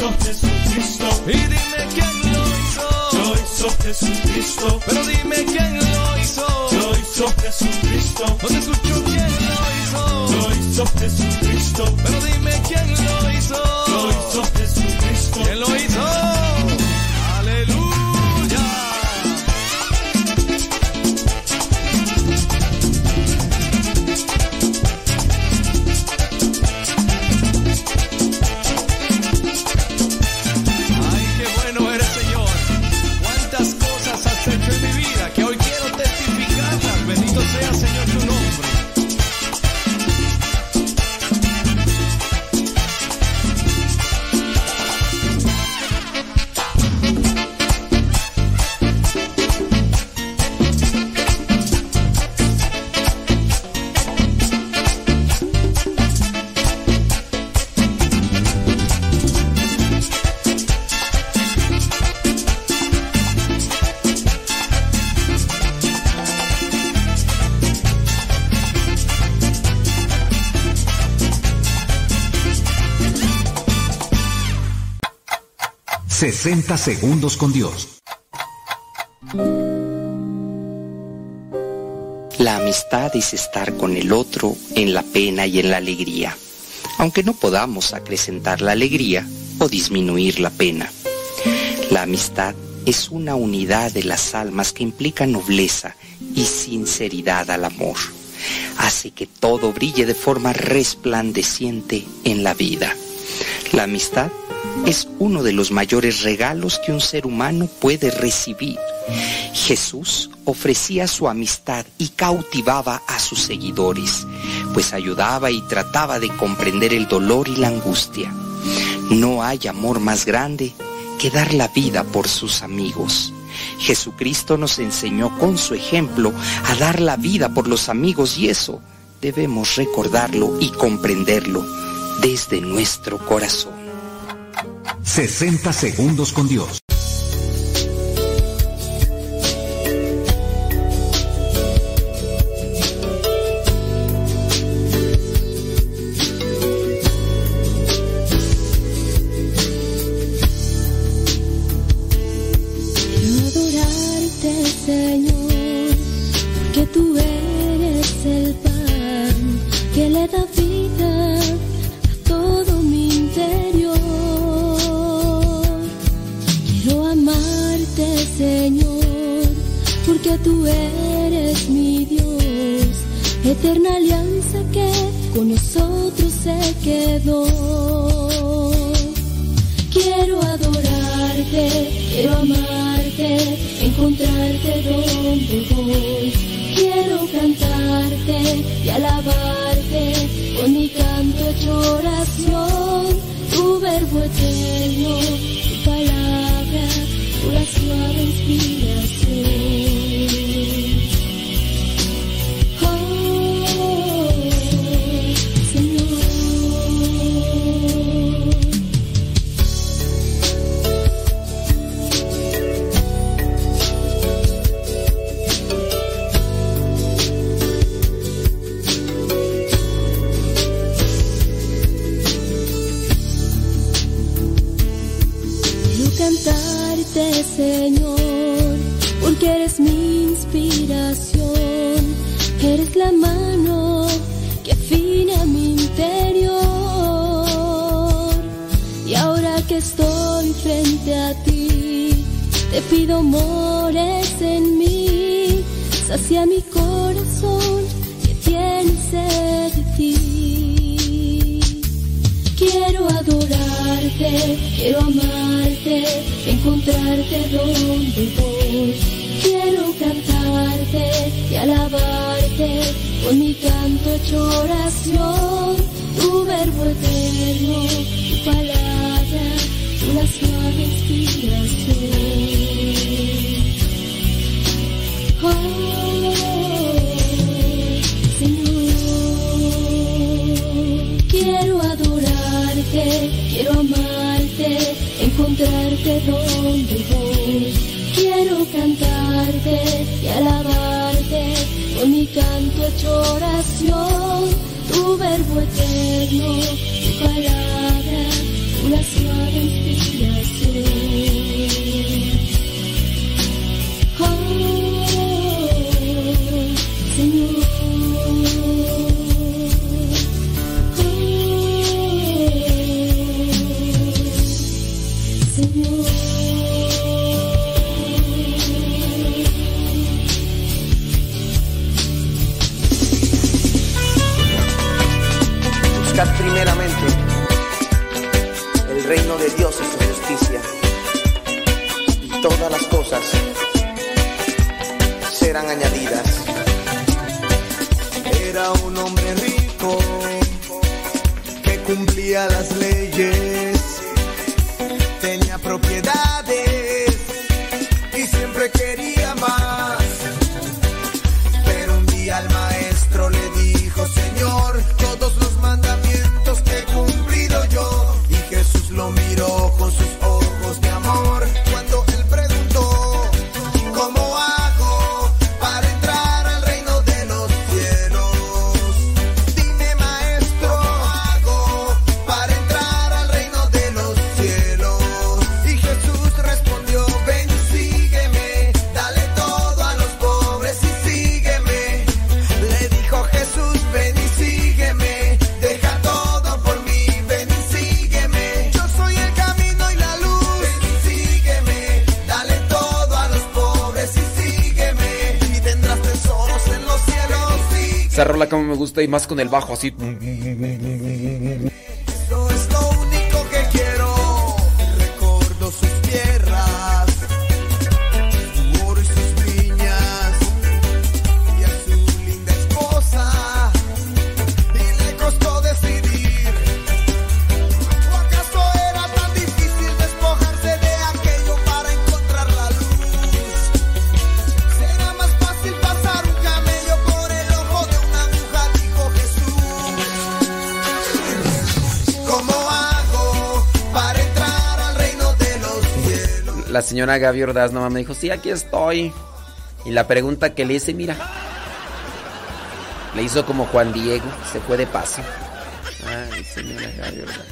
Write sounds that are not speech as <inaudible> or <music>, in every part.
hizo Jesucristo. Y dime quién lo hizo. Lo hizo Jesucristo. Pero dime quién lo hizo. Lo hizo Jesucristo. No te escucho quién lo hizo. Lo hizo Jesucristo. Pero ...60 segundos con Dios. La amistad es estar con el otro en la pena y en la alegría, aunque no podamos acrecentar la alegría o disminuir la pena. La amistad es una unidad de las almas que implica nobleza y sinceridad al amor. Hace que todo brille de forma resplandeciente en la vida. La amistad es uno de los mayores regalos que un ser humano puede recibir. Jesús ofrecía su amistad y cautivaba a sus seguidores, pues ayudaba y trataba de comprender el dolor y la angustia. No hay amor más grande que dar la vida por sus amigos. Jesucristo nos enseñó con su ejemplo a dar la vida por los amigos y eso debemos recordarlo y comprenderlo desde nuestro corazón. 60 segundos con Dios. Quedó. Quiero adorarte, quiero amarte, encontrarte donde voy. Quiero cantarte y alabarte cantarte, Señor, porque eres mi inspiración. Eres la mano que afina mi interior. Y ahora que estoy frente a ti, te pido mores en mí. Sacia mi corazón que tiene sed de ti. Quiero amarte, encontrarte donde voy. Quiero cantarte y alabarte con mi canto hecho oración. Tu verbo eterno, tu palabra, una suave inspiración. Quiero amarte, encontrarte donde voy. Quiero cantarte y alabarte con mi canto hecho oración. Tu verbo eterno, tu palabra, una suave inspiración. serán añadidas. más con el bajo así. señora Gaby Ordaz nomás me dijo, sí, aquí estoy. Y la pregunta que le hice, mira, le hizo como Juan Diego, se fue de paso. Ay, señora Gaby Ordaz.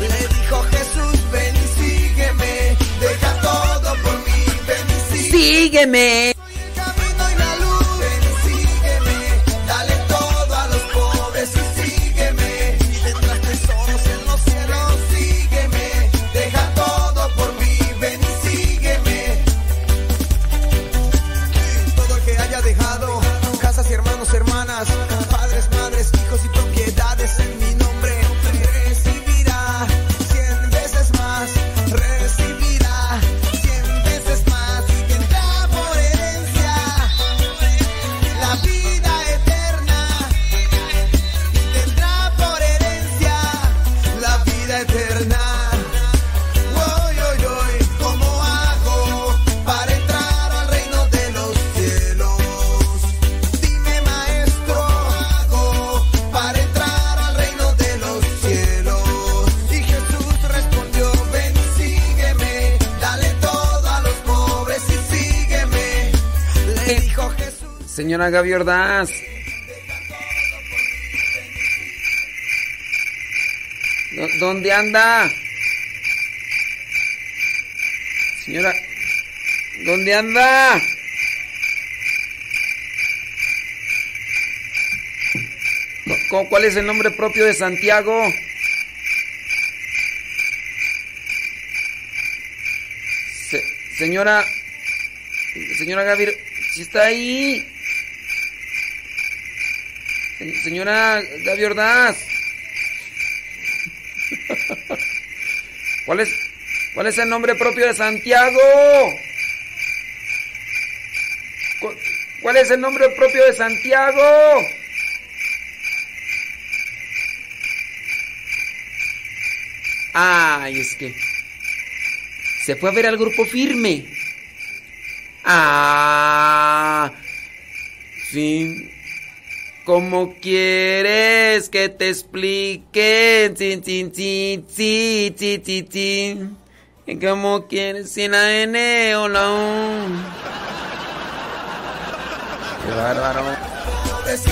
Le dijo Jesús, ven y sígueme, deja todo por mí, ven y sígueme. sígueme. Gaby Ordaz. ¿Dónde anda? Señora, ¿dónde anda? ¿Cuál es el nombre propio de Santiago? Señora, señora Gaby, si está ahí señora Gaby Ordaz. ¿Cuál es, ¿Cuál es el nombre propio de Santiago? ¿Cuál es el nombre propio de Santiago? Ay, es que se fue a ver al grupo firme. Ah, sí. ¿Cómo quieres que te explique? Chin, chin, chin, chin, chin, chin, chin. Cómo quieres sin la N o la U? Qué bárbaro. Pues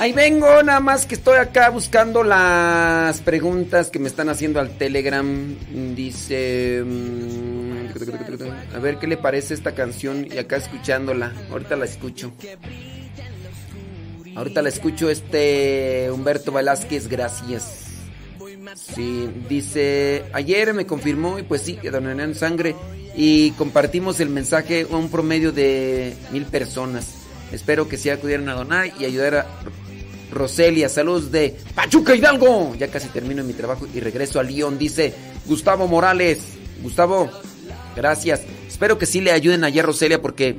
Ahí vengo, nada más que estoy acá buscando las preguntas que me están haciendo al Telegram. Dice... mm, A ver qué le parece esta canción y acá escuchándola. Ahorita la escucho. Ahorita la escucho este Humberto Velázquez, gracias. Sí, dice, ayer me confirmó y pues sí, que donaron sangre y compartimos el mensaje a un promedio de mil personas. Espero que sí acudieran a donar y ayudar a Roselia. Saludos de Pachuca Hidalgo. Ya casi termino mi trabajo y regreso a Lyon, dice Gustavo Morales. Gustavo, gracias. Espero que sí le ayuden allá a Roselia porque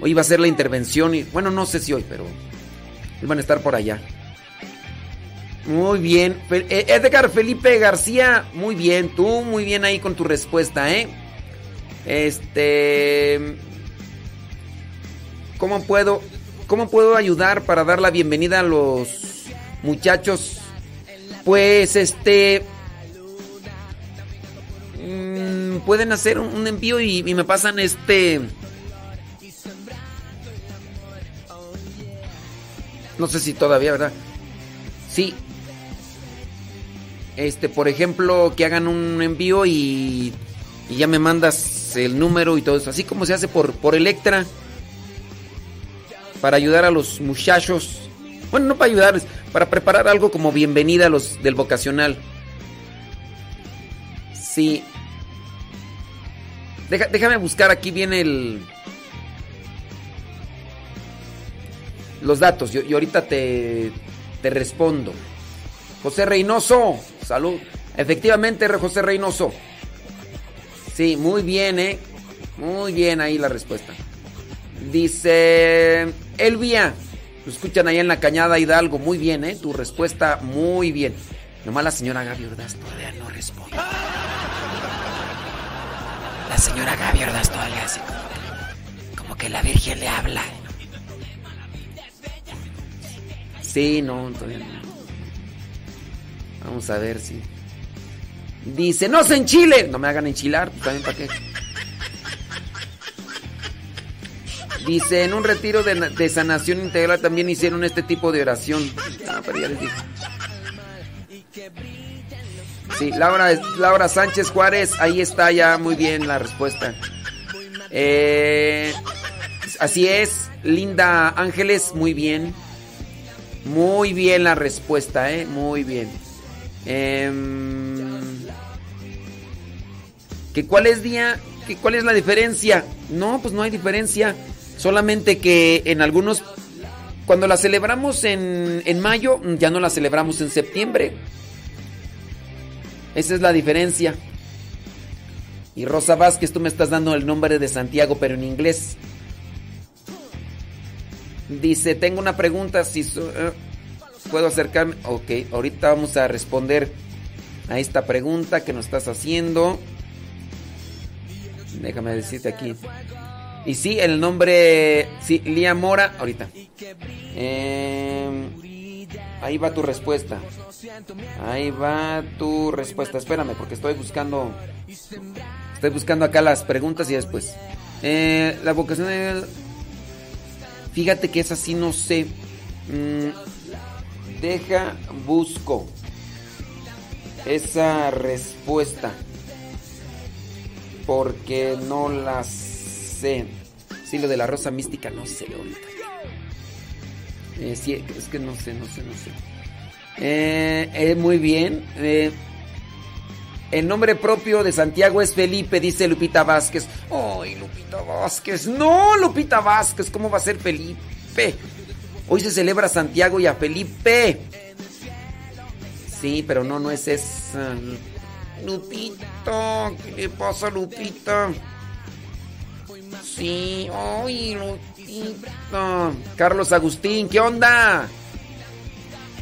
hoy va a ser la intervención y bueno, no sé si hoy, pero van a estar por allá. Muy bien. Eh, Edgar Felipe García, muy bien. Tú muy bien ahí con tu respuesta, ¿eh? Este... ¿Cómo puedo, cómo puedo ayudar para dar la bienvenida a los muchachos? Pues este... mm, pueden hacer un, envío y, y me pasan este... No sé si todavía, ¿verdad? Sí. Este, por ejemplo, que hagan un envío y, y ya me mandas el número y todo eso. Así como se hace por, por Electra. Para ayudar a los muchachos. Bueno, no para ayudarles, para preparar algo como bienvenida a los del vocacional. Sí. Deja- déjame buscar aquí bien el. Los datos. Yo, yo ahorita te, te respondo. José Reynoso, salud. Efectivamente, José Reynoso. Sí, muy bien, ¿eh? Muy bien ahí la respuesta. Dice Elvia, lo escuchan allá en la cañada Hidalgo. Muy bien, ¿eh? Tu respuesta, muy bien. Nomás la señora Gaby Ordaz todavía no responde. La señora Gaby Ordaz todavía así como que, la Virgen le habla. Sí, no, todavía no. Vamos a ver si. Dice, no se enchile. No me hagan enchilar, también para qué. Dice, en un retiro de, sanación integral también hicieron este tipo de oración. Ah, pero ya les dije. Sí, Laura, Laura Sánchez Juárez, ahí está ya muy bien la respuesta. Eh, así es, Linda Ángeles, muy bien. Muy bien la respuesta, ¿eh? Muy bien. Em, ¿Que cuál es día? ¿Que cuál es la diferencia? No, pues no hay diferencia. Solamente que en algunos, cuando la celebramos en, en mayo, ya no la celebramos en septiembre. Esa es la diferencia. Y Rosa Vázquez, tú me estás dando el nombre de Santiago, pero en inglés. Dice, tengo una pregunta, si eh, puedo acercarme. Ok, ahorita vamos a responder a esta pregunta que nos estás haciendo. Déjame decirte aquí. Y sí, el nombre, sí, Lía Mora, ahorita. Eh, ahí va tu respuesta. Ahí va tu respuesta. Espérame, porque estoy buscando. Estoy buscando acá las preguntas y después. Eh, la vocación de. Fíjate que esa sí no sé. Mm, deja, busco. Esa respuesta. Porque no la sé. Sí, lo de la rosa mística no sé ahorita. Eh, sí, es que no sé, no sé, no sé. Eh, eh, muy bien. Eh, el nombre propio de Santiago es Felipe, dice Lupita Vázquez. ¡Ay, Lupita Vázquez! ¡No, Lupita Vázquez! ¿Cómo va a ser Felipe? Hoy se celebra a Santiago y a Felipe. Sí, pero no, no es esa. Lupita, ¿qué le pasa, Lupita? Sí, ¡ay, Lupita! Carlos Agustín, ¿qué onda?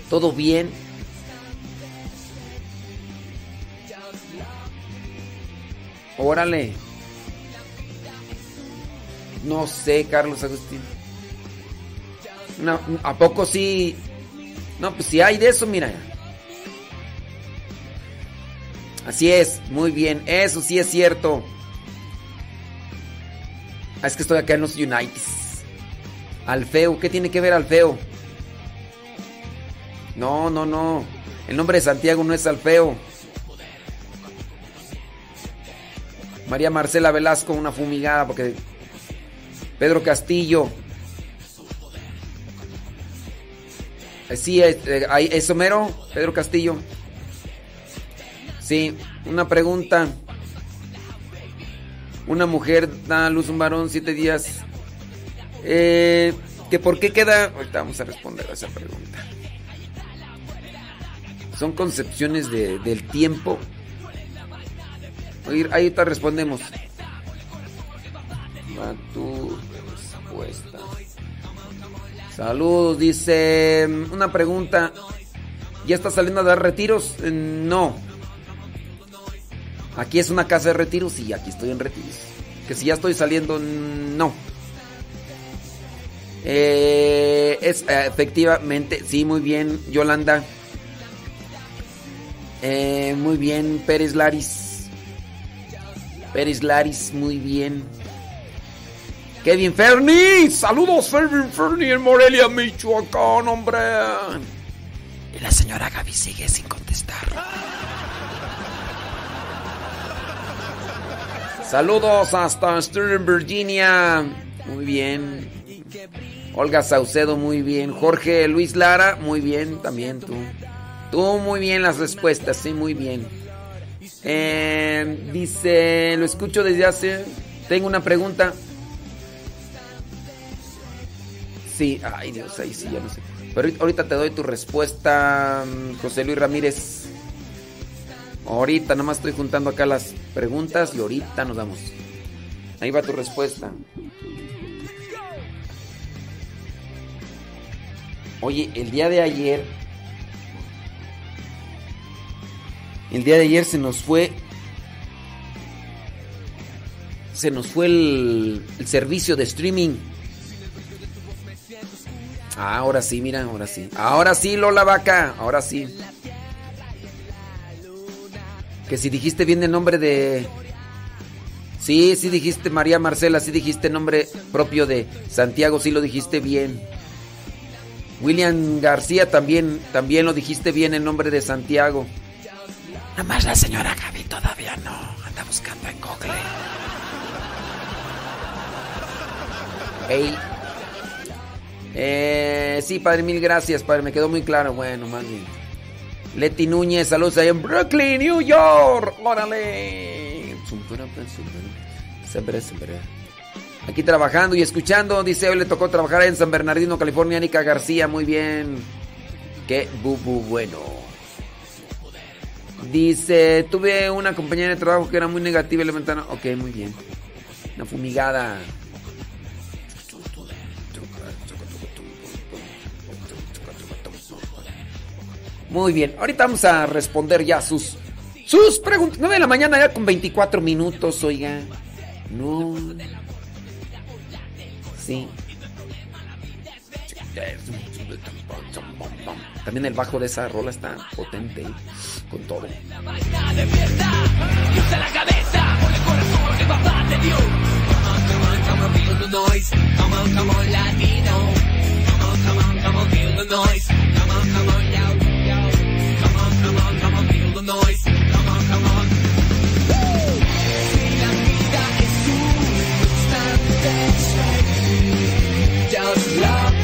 ¿Todo bien? Órale. No sé, Carlos Agustín. No, ¿A poco sí? No, pues si hay de eso, mira. Así es, muy bien. Eso sí es cierto. Ah, es que estoy acá en los United. Alfeo, ¿qué tiene que ver Alfeo? No, no, no. El nombre de Santiago no es Alfeo. María Marcela Velasco, una fumigada, porque. Pedro Castillo. Eh, Sí, eh, ahí- es Homero, Pedro Castillo. Sí, una pregunta. Una mujer da a luz un varón siete días. Eh, que por qué queda. Ahorita vamos a responder a esa pregunta. Son concepciones de- del tiempo. Ahí respondemos. Va tu respuesta. Saludos, dice. Una pregunta. ¿Ya está saliendo a dar retiros? Eh, No. Aquí es una casa de retiros y aquí estoy en retiros. Que si ya estoy saliendo, no. Eh, es eh, efectivamente, sí, muy bien, Yolanda. Eh, muy bien, Pérez Laris. Pérez Laris, muy bien. Kevin Ferni, saludos Kevin Ferni en Morelia, Michoacán, hombre. Y la señora Gaby sigue sin contestar. Saludos hasta Stirling, Virginia. Muy bien. Olga Saucedo, muy bien. Jorge Luis Lara, muy bien también tú. Tú muy bien las respuestas, sí, muy bien. Eh, dice, lo escucho desde hace... Tengo una pregunta. Sí, ay Dios, ahí sí, ya no sé. Pero ahorita- ahorita te doy tu respuesta, mm, José Luis Ramírez. Ahorita nomás estoy juntando acá las preguntas y ahorita nos damos. Ahí va tu respuesta. Oye, el día de ayer. El día de ayer se nos fue. Se nos fue el, el servicio de streaming. Ah, ahora sí, mira, ahora sí. Ahora sí, Lola Vaca, ahora sí. Que si dijiste bien el nombre de... Sí, sí dijiste María Marcela, sí dijiste nombre propio de Santiago, sí lo dijiste bien. William García también, también lo dijiste bien el nombre de Santiago. Nada más la señora Gaby todavía no, anda buscando en Google. Ey. Eh, sí, padre, mil gracias, padre, me quedó muy claro. Bueno, más bien. Leti Núñez, saludos ahí en Brooklyn, New York. Órale. Aquí trabajando y escuchando. Dice, hoy le tocó trabajar en San Bernardino, California, Nica García. Muy bien. Qué bubu bueno. Dice, tuve una compañera de trabajo que era muy negativa y lamentada. Ok, muy bien. Una fumigada. Muy bien, ahorita vamos a responder ya sus sus preguntas. 9 de la mañana ya con 24 minutos, oiga. No. Sí. También el bajo de esa rola está potente, ¿eh? con todo. noise. Come on, come on. Just love.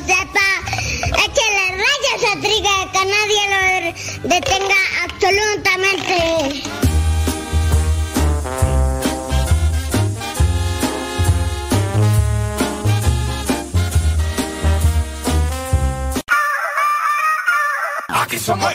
Zepa. Es que la raya se triga, que nadie lo detenga absolutamente. Aquí somos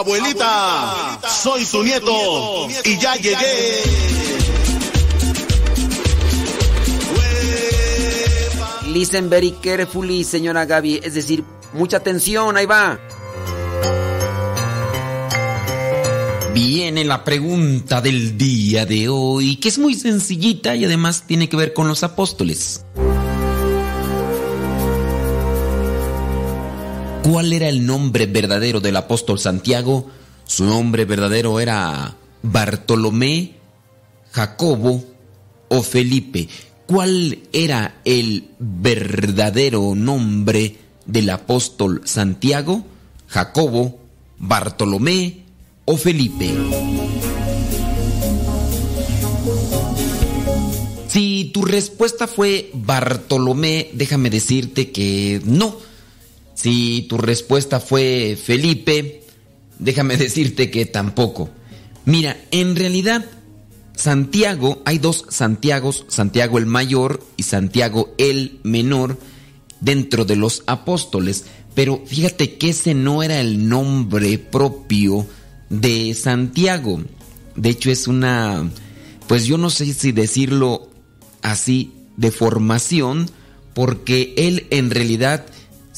Abuelita, soy su nieto y ya llegué. Listen very carefully, señora Gaby. Es decir, mucha atención, ahí va. Viene la pregunta del día de hoy, que es muy sencillita y además tiene que ver con los apóstoles. ¿Cuál era el nombre verdadero del apóstol Santiago? Su nombre verdadero era Bartolomé, Jacobo o Felipe. ¿Cuál era el verdadero nombre del apóstol Santiago? Jacobo, Bartolomé o Felipe. Si tu respuesta fue Bartolomé, déjame decirte que no. Si tu respuesta fue Felipe, déjame decirte que tampoco. Mira, en realidad Santiago, hay dos Santiagos, Santiago el mayor y Santiago el menor dentro de los apóstoles, pero fíjate que ese no era el nombre propio de Santiago. De hecho es una, pues yo no sé si decirlo así, de formación, porque él en realidad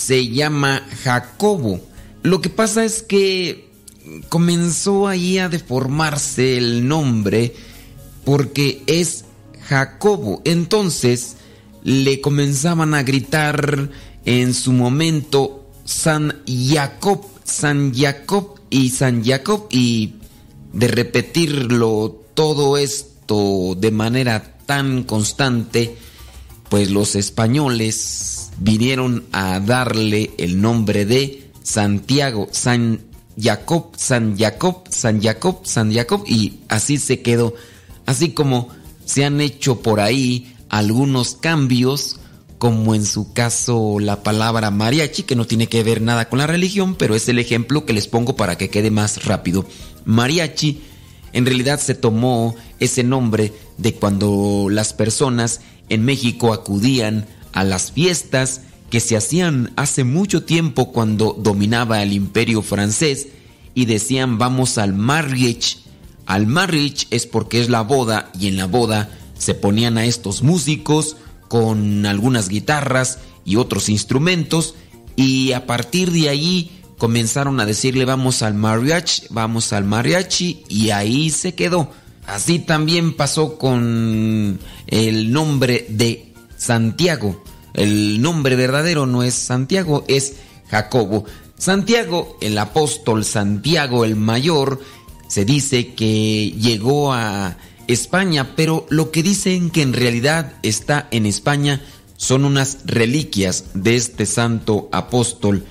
se llama Jacobo. Lo que pasa es que comenzó ahí a deformarse el nombre porque es Jacobo. Entonces le comenzaban a gritar en su momento San Jacob, San Jacob y San Jacob y de repetirlo todo esto de manera tan constante, pues los españoles vinieron a darle el nombre de Santiago, San Jacob, San Jacob, San Jacob, San Jacob y así se quedó. Así como se han hecho por ahí algunos cambios, como en su caso la palabra mariachi, que no tiene que ver nada con la religión, pero es el ejemplo que les pongo para que quede más rápido. Mariachi en realidad se tomó ese nombre de cuando las personas en México acudían a las fiestas que se hacían hace mucho tiempo cuando dominaba el imperio francés y decían vamos al marriage. Al marriage es porque es la boda y en la boda se ponían a estos músicos con algunas guitarras y otros instrumentos y a partir de ahí comenzaron a decirle vamos al mariachi, vamos al mariachi y ahí se quedó. Así también pasó con el nombre de Santiago. El nombre verdadero no es Santiago, es Jacobo. Santiago, el apóstol Santiago el mayor, se dice que llegó a España, pero lo que dicen que en realidad está en España son unas reliquias de este santo apóstol.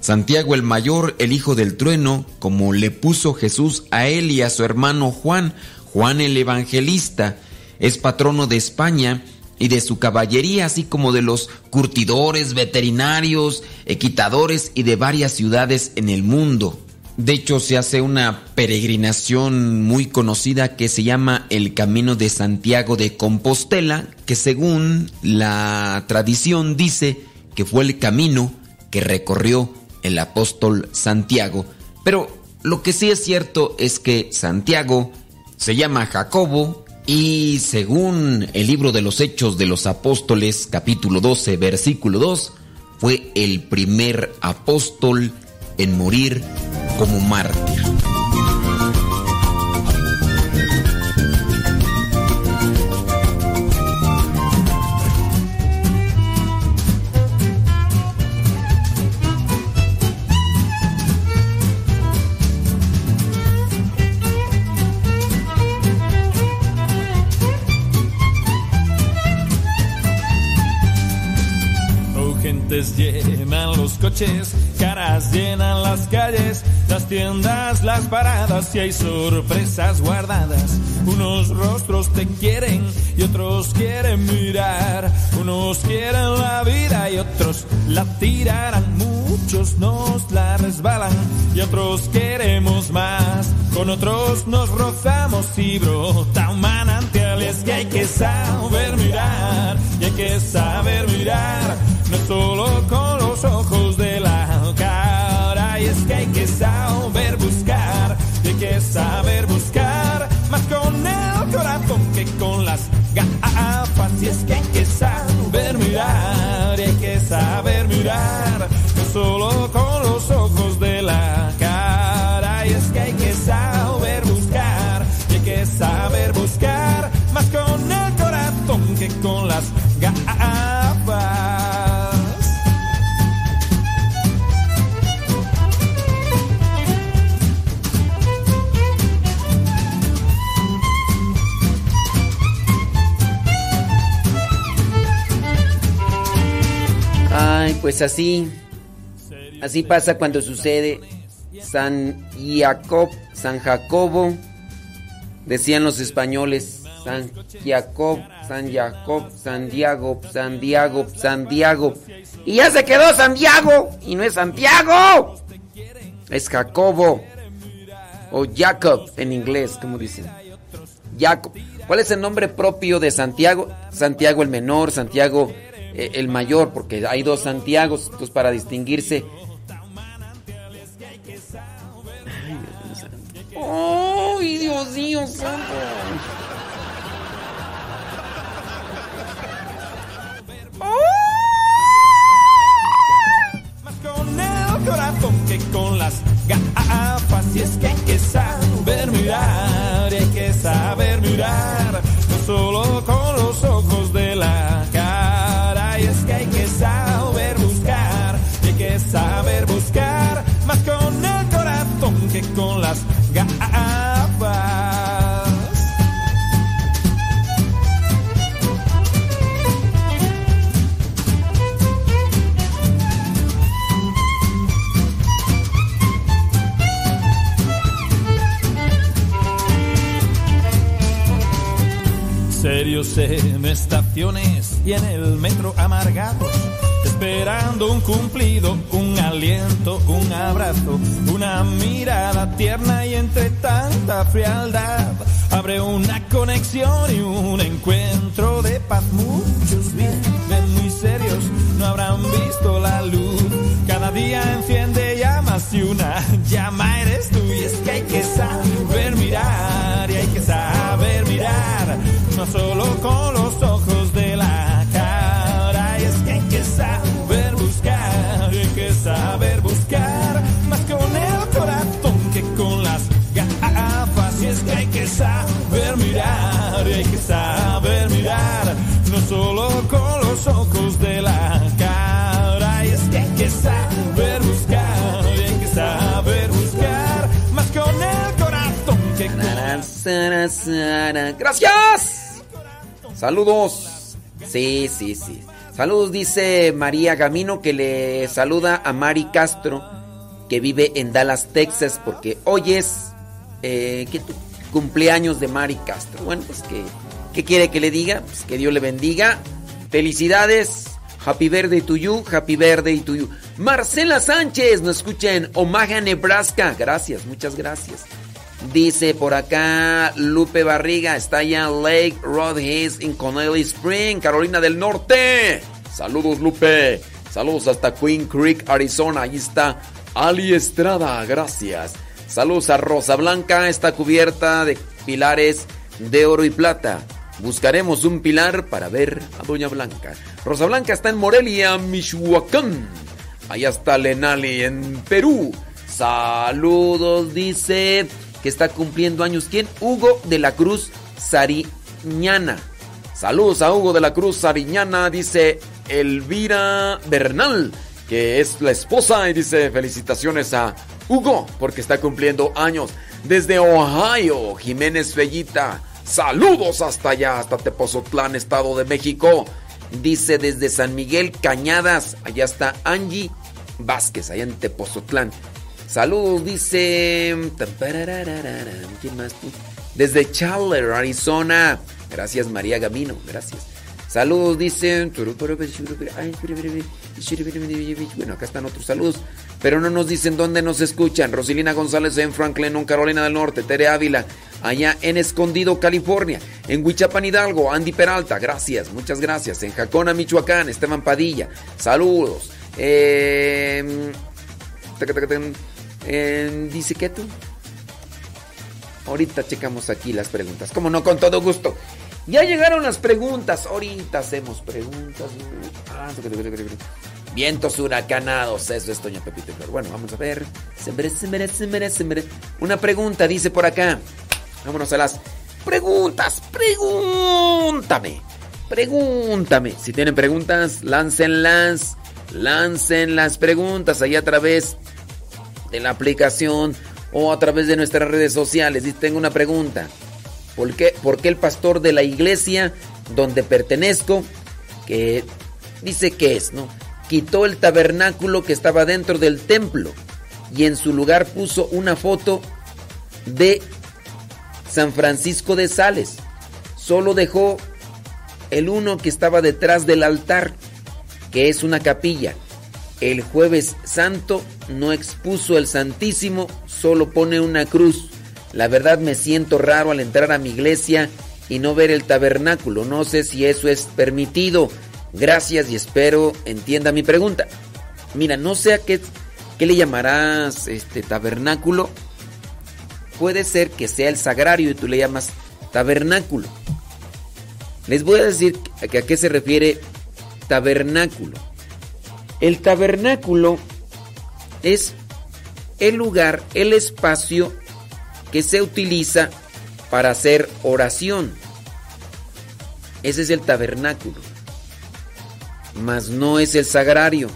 Santiago el mayor, el hijo del trueno, como le puso Jesús a él y a su hermano Juan, Juan el evangelista, es patrono de España y de su caballería, así como de los curtidores, veterinarios, equitadores y de varias ciudades en el mundo. De hecho, se hace una peregrinación muy conocida que se llama el Camino de Santiago de Compostela, que según la tradición dice que fue el camino que recorrió el apóstol Santiago. Pero lo que sí es cierto es que Santiago se llama Jacobo Y según el libro de los Hechos de los Apóstoles, capítulo 12, versículo 2, fue el primer apóstol en morir como mártir. Llenan los coches, caras llenan las calles, las tiendas, las paradas y hay sorpresas guardadas. Unos rostros te quieren y otros quieren mirar. Unos quieren la vida y otros la tirarán. Muchos nos la resbalan y otros queremos más. Con otros nos rozamos y brota. Y es que hay que saber mirar y hay que saber mirar. No solo con los ojos de la cara. Y es que hay que saber buscar y hay que saber buscar. Más con el corazón que con las gafas. Y es que hay que saber mirar y hay que saber mirar. Pues así. Así pasa cuando sucede. San Jacob, San Jacobo. Decían los españoles. San Jacob, San Jacob, San Diego, San Diego, San Diego. Y ya se quedó Santiago. Y no es Santiago. Es Jacobo. O Jacob en inglés, como dicen. Jacob. ¿Cuál es el nombre propio de Santiago? Santiago el menor, Santiago el mayor, porque hay dos Santiagos, entonces para distinguirse. ¡Ay, Dios mío santo! Más con el corazón que con las gafas. Y es que hay que saber mirar, hay que saber mirar. No solo con los ojos de la saber buscar. Más con el corazón que con las gafas. Serios en estaciones y en el metro amargados, esperando un cumplido, un aliento, un abrazo, una mirada tierna y entre tanta frialdad abre una conexión y un encuentro de paz. Muchos viven muy serios, no habrán visto la luz. Cada día enciende llamas y una llama eres tú. Y es que hay que saber mirar y hay que saber mirar, no solo con los ojos ¡Gracias! Saludos. Sí, sí, sí. Saludos, dice María Gamino, que le saluda a Mari Castro, que vive en Dallas, Texas, porque hoy es eh, ¿qué cumpleaños de Mari Castro. Bueno, pues que, ¿qué quiere que le diga? Pues que Dios le bendiga. Felicidades. Happy birthday to you, happy birthday to you. Marcela Sánchez nos escucha en Omaha, Nebraska. Gracias, muchas gracias. Dice por acá Lupe Barriga, está allá en Lake Road Hills en Connelly Spring, Carolina del Norte. Saludos Lupe. Saludos hasta Queen Creek, Arizona. Ahí está Ali Estrada, gracias. Saludos a Rosa Blanca, está cubierta de pilares de oro y plata. Buscaremos un pilar para ver a Doña Blanca. Rosa Blanca está en Morelia, Michoacán. Allá está Lenali en Perú. Saludos, dice que está cumpliendo años. ¿Quién? Hugo de la Cruz Sariñana. Saludos a Hugo de la Cruz Sariñana, dice Elvira Bernal, que es la esposa, y dice felicitaciones a Hugo porque está cumpliendo años. Desde Ohio, Jiménez Fellita. Saludos hasta allá, hasta Tepozotlán, Estado de México. Dice desde San Miguel Cañadas, allá está Angie Vázquez, allá en Tepozotlán. Saludos, dice. Desde Chandler, Arizona. Gracias, María Gamino. Gracias. Saludos, dicen. Bueno, acá están otros saludos. Pero no nos dicen dónde nos escuchan. Rosilina González en Franklin, en Carolina del Norte. Tere Ávila, allá en Escondido, California. En Huichapan, Hidalgo. Andy Peralta, gracias, muchas gracias. En Jacona, Michoacán. Esteban Padilla, saludos. Eh, dice que tú. Ahorita checamos aquí las preguntas. Como no, con todo gusto. Ya llegaron las preguntas. Ahorita hacemos preguntas. Ah, Vientos huracanados. Eso es Doña Pepita Flor. Bueno, vamos a ver. Una pregunta dice por acá. Vámonos a las preguntas. Pregúntame. Pregúntame. Si tienen preguntas, láncenlas. Lancen las preguntas ahí a través la aplicación o a través de nuestras redes sociales. Tengo una pregunta. ¿Por qué, ¿Por qué el pastor de la iglesia donde pertenezco, que dice que es, ¿no? Quitó el tabernáculo que estaba dentro del templo y en su lugar puso una foto de San Francisco de Sales. Solo dejó el uno que estaba detrás del altar, que es una capilla. El jueves santo no expuso el Santísimo, solo pone una cruz. La verdad me siento raro al entrar a mi iglesia y no ver el tabernáculo. No sé si eso es permitido. Gracias y espero entienda mi pregunta. Mira, no sé a qué, le llamarás este tabernáculo. Puede ser que sea el sagrario y tú le llamas tabernáculo. Les voy a decir a qué se refiere tabernáculo. El tabernáculo es el lugar, el espacio que se utiliza para hacer oración. Ese es el tabernáculo. Mas no es el sagrario.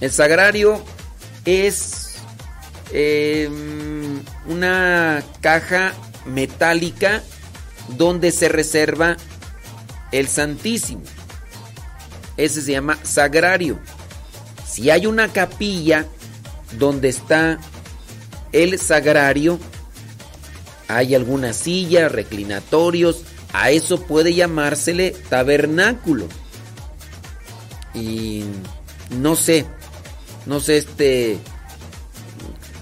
El sagrario es em, una caja metálica donde se reserva el Santísimo. Ese se llama sagrario. Si hay una capilla donde está el sagrario, hay alguna silla, reclinatorios, a eso puede llamársele tabernáculo. Y no sé, no sé, este...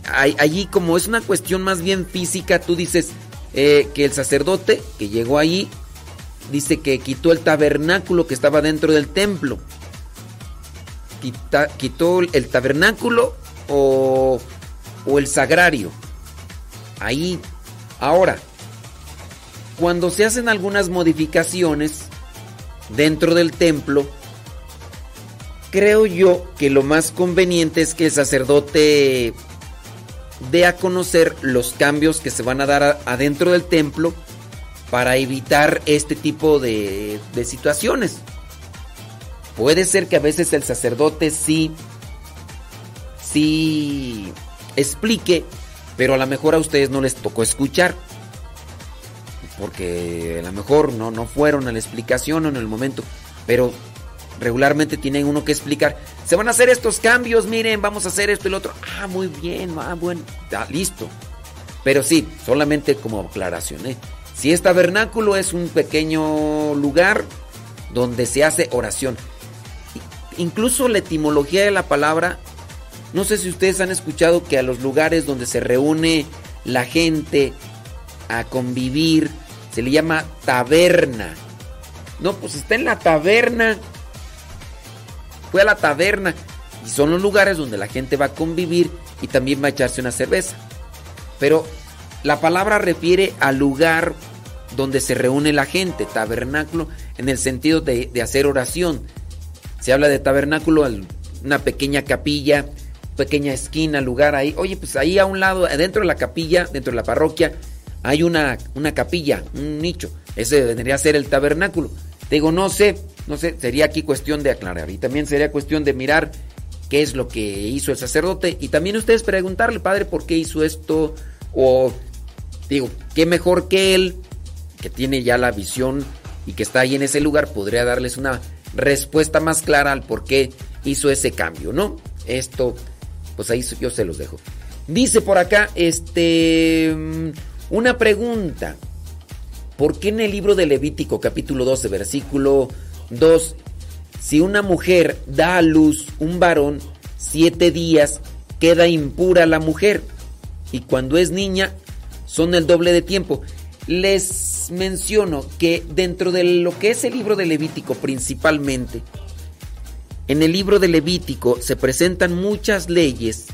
Allí como es una cuestión más bien física, tú dices eh, que el sacerdote que llegó ahí dice que quitó el tabernáculo que estaba dentro del templo. quitó el tabernáculo o, o el sagrario. Ahí. Ahora, cuando se hacen algunas modificaciones dentro del templo, creo yo que lo más conveniente es que el sacerdote dé a conocer los cambios que se van a dar adentro del templo para evitar este tipo de, de situaciones. Puede ser que a veces el sacerdote sí, sí explique, pero a lo mejor a ustedes no les tocó escuchar. Porque a lo mejor no, no fueron a la explicación en el momento. Pero regularmente tienen uno que explicar. Se van a hacer estos cambios, miren, vamos a hacer esto y lo otro. Ah, muy bien, ah, bueno, listo. Pero sí, solamente como aclaración, ¿eh? Si es tabernáculo es un pequeño lugar donde se hace oración. Incluso la etimología de la palabra, no sé si ustedes han escuchado que a los lugares donde se reúne la gente a convivir se le llama taberna. No, pues está en la taberna. Fue a la taberna. Y son los lugares donde la gente va a convivir y también va a echarse una cerveza. Pero la palabra refiere al lugar donde se reúne la gente, tabernáculo en el sentido de, de hacer oración. Se habla de tabernáculo, una pequeña capilla, pequeña esquina, lugar ahí. Oye, pues ahí a un lado, dentro de la capilla, dentro de la parroquia, hay una, una capilla, un nicho. Ese vendría a ser el tabernáculo. Digo, no sé, no sé, sería aquí cuestión de aclarar. Y también sería cuestión de mirar qué es lo que hizo el sacerdote. Y también ustedes preguntarle, padre, por qué hizo esto. O digo, qué mejor que él, que tiene ya la visión y que está ahí en ese lugar, podría darles una respuesta más clara al por qué hizo ese cambio, ¿no? Esto, pues ahí yo se los dejo. Dice por acá, este, mm, una pregunta. ¿Por qué en el libro de Levítico capítulo 12 versículo 2, si una mujer da a luz un varón, siete días queda impura la mujer? Y cuando es niña, son el doble de tiempo. Les menciono que dentro de lo que es el libro de Levítico principalmente, en el libro de Levítico se presentan muchas leyes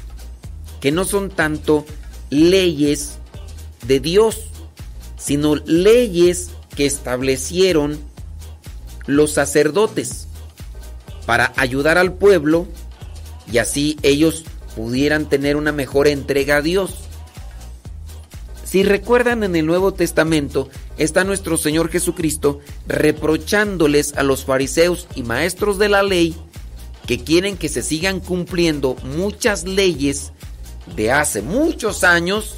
que no son tanto leyes de Dios, sino leyes que establecieron los sacerdotes para ayudar al pueblo y así ellos pudieran tener una mejor entrega a Dios. Si recuerdan en el Nuevo Testamento está nuestro Señor Jesucristo reprochándoles a los fariseos y maestros de la ley que quieren que se sigan cumpliendo muchas leyes de hace muchos años,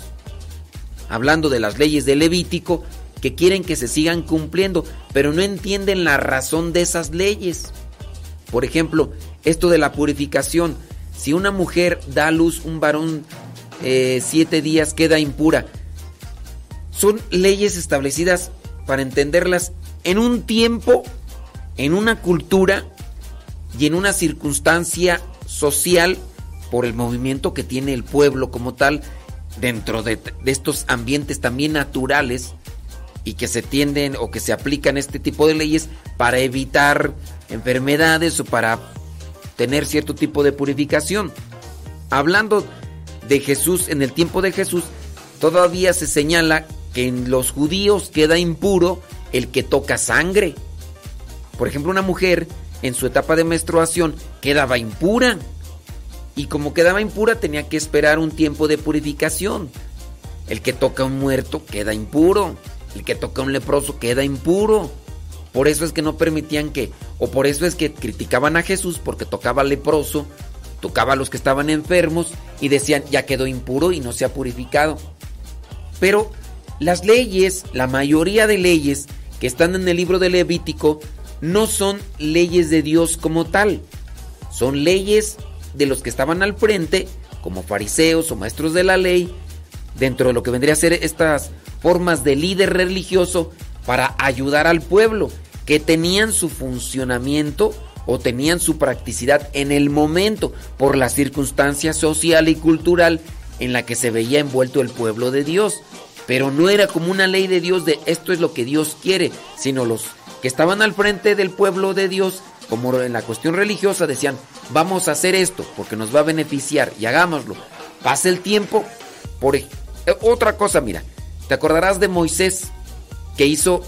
hablando de las leyes de Levítico, que quieren que se sigan cumpliendo, pero no entienden la razón de esas leyes. Por ejemplo, esto de la purificación. Si una mujer da a luz un varón eh, siete días queda impura. Son leyes establecidas para entenderlas en un tiempo, en una cultura y en una circunstancia social por el movimiento que tiene el pueblo como tal dentro de, estos ambientes también naturales y que se tienden o que se aplican este tipo de leyes para evitar enfermedades o para tener cierto tipo de purificación. Hablando de Jesús, en el tiempo de Jesús, todavía se señala que en los judíos queda impuro el que toca sangre. Por ejemplo, una mujer en su etapa de menstruación quedaba impura. Y como quedaba impura tenía que esperar un tiempo de purificación. El que toca a un muerto queda impuro. El que toca a un leproso queda impuro. Por eso es que no permitían que, o por eso es que criticaban a Jesús porque tocaba leproso, tocaba a los que estaban enfermos y decían, ya quedó impuro y no se ha purificado. Pero las leyes, la mayoría de leyes que están en el libro de Levítico, no son leyes de Dios como tal. Son leyes de los que estaban al frente, como fariseos o maestros de la ley, dentro de lo que vendría a ser estas formas de líder religioso para ayudar al pueblo, que tenían su funcionamiento o tenían su practicidad en el momento por la circunstancia social y cultural en la que se veía envuelto el pueblo de Dios. Pero no era como una ley de Dios de esto es lo que Dios quiere, sino los que estaban al frente del pueblo de Dios, como en la cuestión religiosa, decían, vamos a hacer esto porque nos va a beneficiar y hagámoslo. Pasa el tiempo, por eh, otra cosa, mira, te acordarás de Moisés que hizo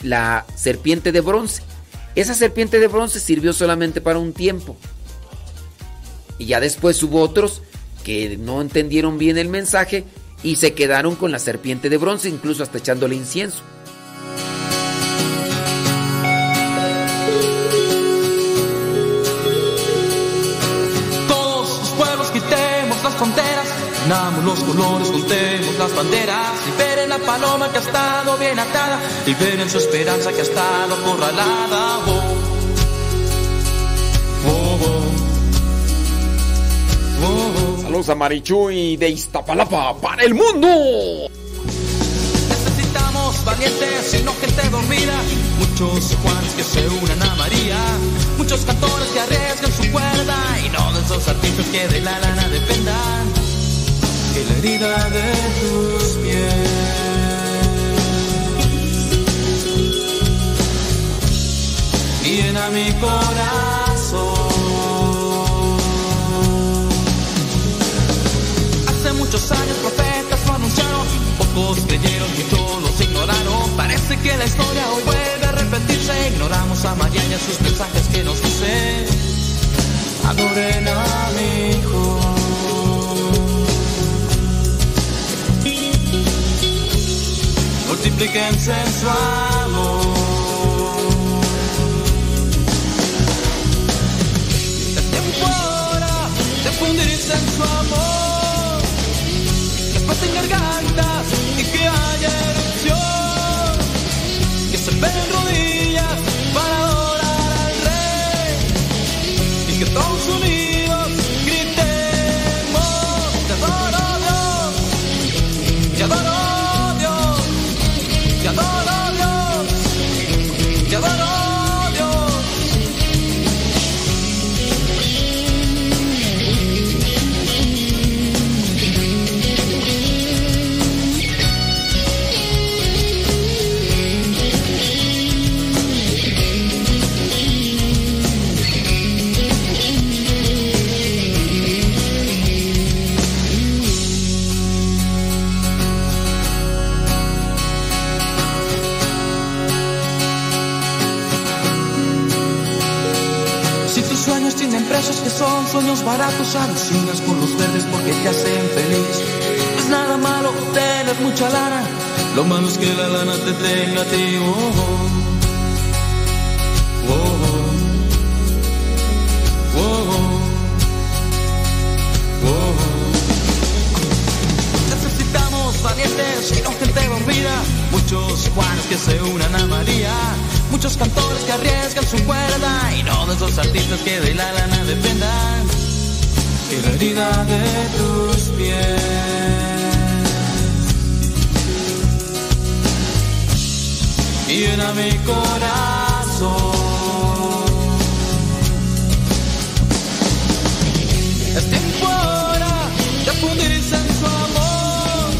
la serpiente de bronce. Esa serpiente de bronce sirvió solamente para un tiempo. Y ya después hubo otros que no entendieron bien el mensaje y se quedaron con la serpiente de bronce, incluso hasta echándole incienso. Todos los pueblos quitemos las fronteras, unamos los colores, juntemos las banderas, liberen la paloma que ha estado bien atada, liberen su esperanza que ha estado acorralada. Oh, oh, oh. Oh, oh. Saludos a Marichuy de Iztapalapa para el mundo. Necesitamos valientes y no gente dormida. Muchos Juanes que se unan a María. Muchos cantores que arriesgan su cuerda. Y no de esos artistas que de la lana dependan. Que la herida de tus pies llena mi corazón. Muchos años profetas lo anunciaron, pocos creyeron, muchos los ignoraron. Parece que la historia hoy vuelve a repetirse. Ignoramos a María y sus mensajes que nos dicen: Adoren a mi hijo. Multiplíquense en su amor. Es tiempo ahora de fundirse en su amor. En gargantas y que haya erupción. Que se ven rodillas para adorar al rey. Y que todos unidos son sueños baratos, alucinas con los verdes porque te hacen feliz. Es nada malo tener mucha lana, lo malo es que la lana te tenga a ti. Oh, oh, oh, oh, oh, oh. Necesitamos valientes y no gente dormida, muchos Juanes que se unan a María, muchos cantores que arriesgan su cuerda y no de esos artistas que de la lana dependan. Que la herida de tus pies llena mi corazón. Es tiempo ahora de fundirse en su amor.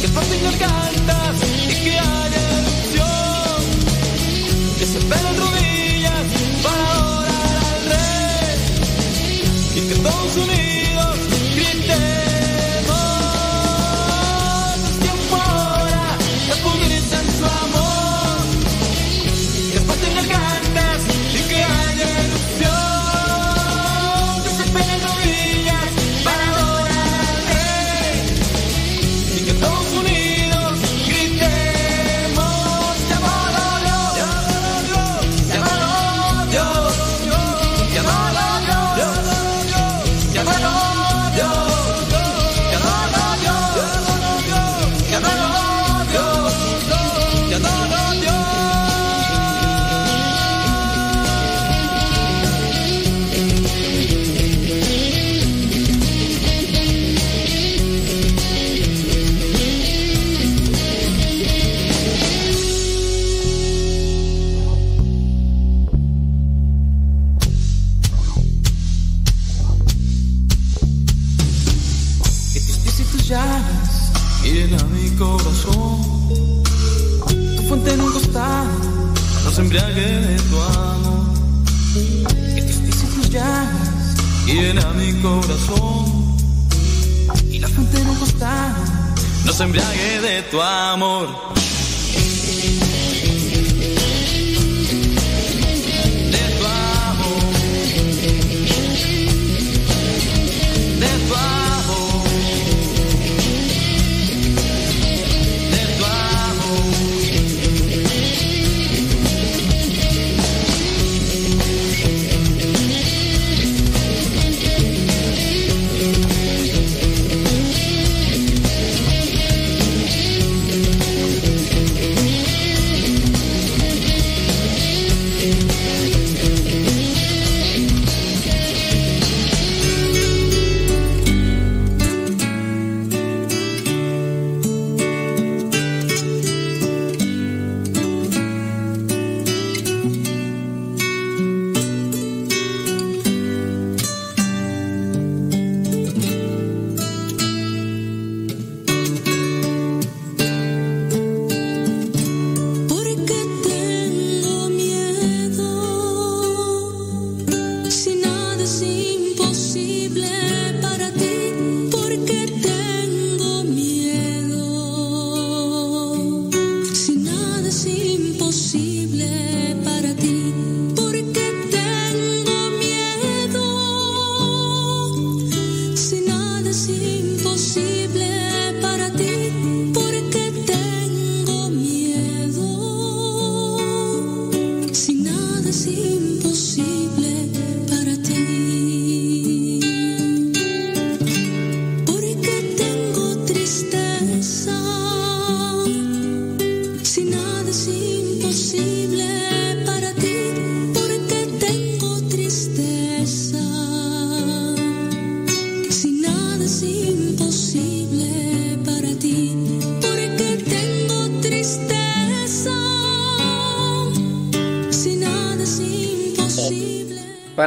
Que pasen gargantas y que. Que se pelen rodillas para adorar al rey. Y que todos unidos gritemos.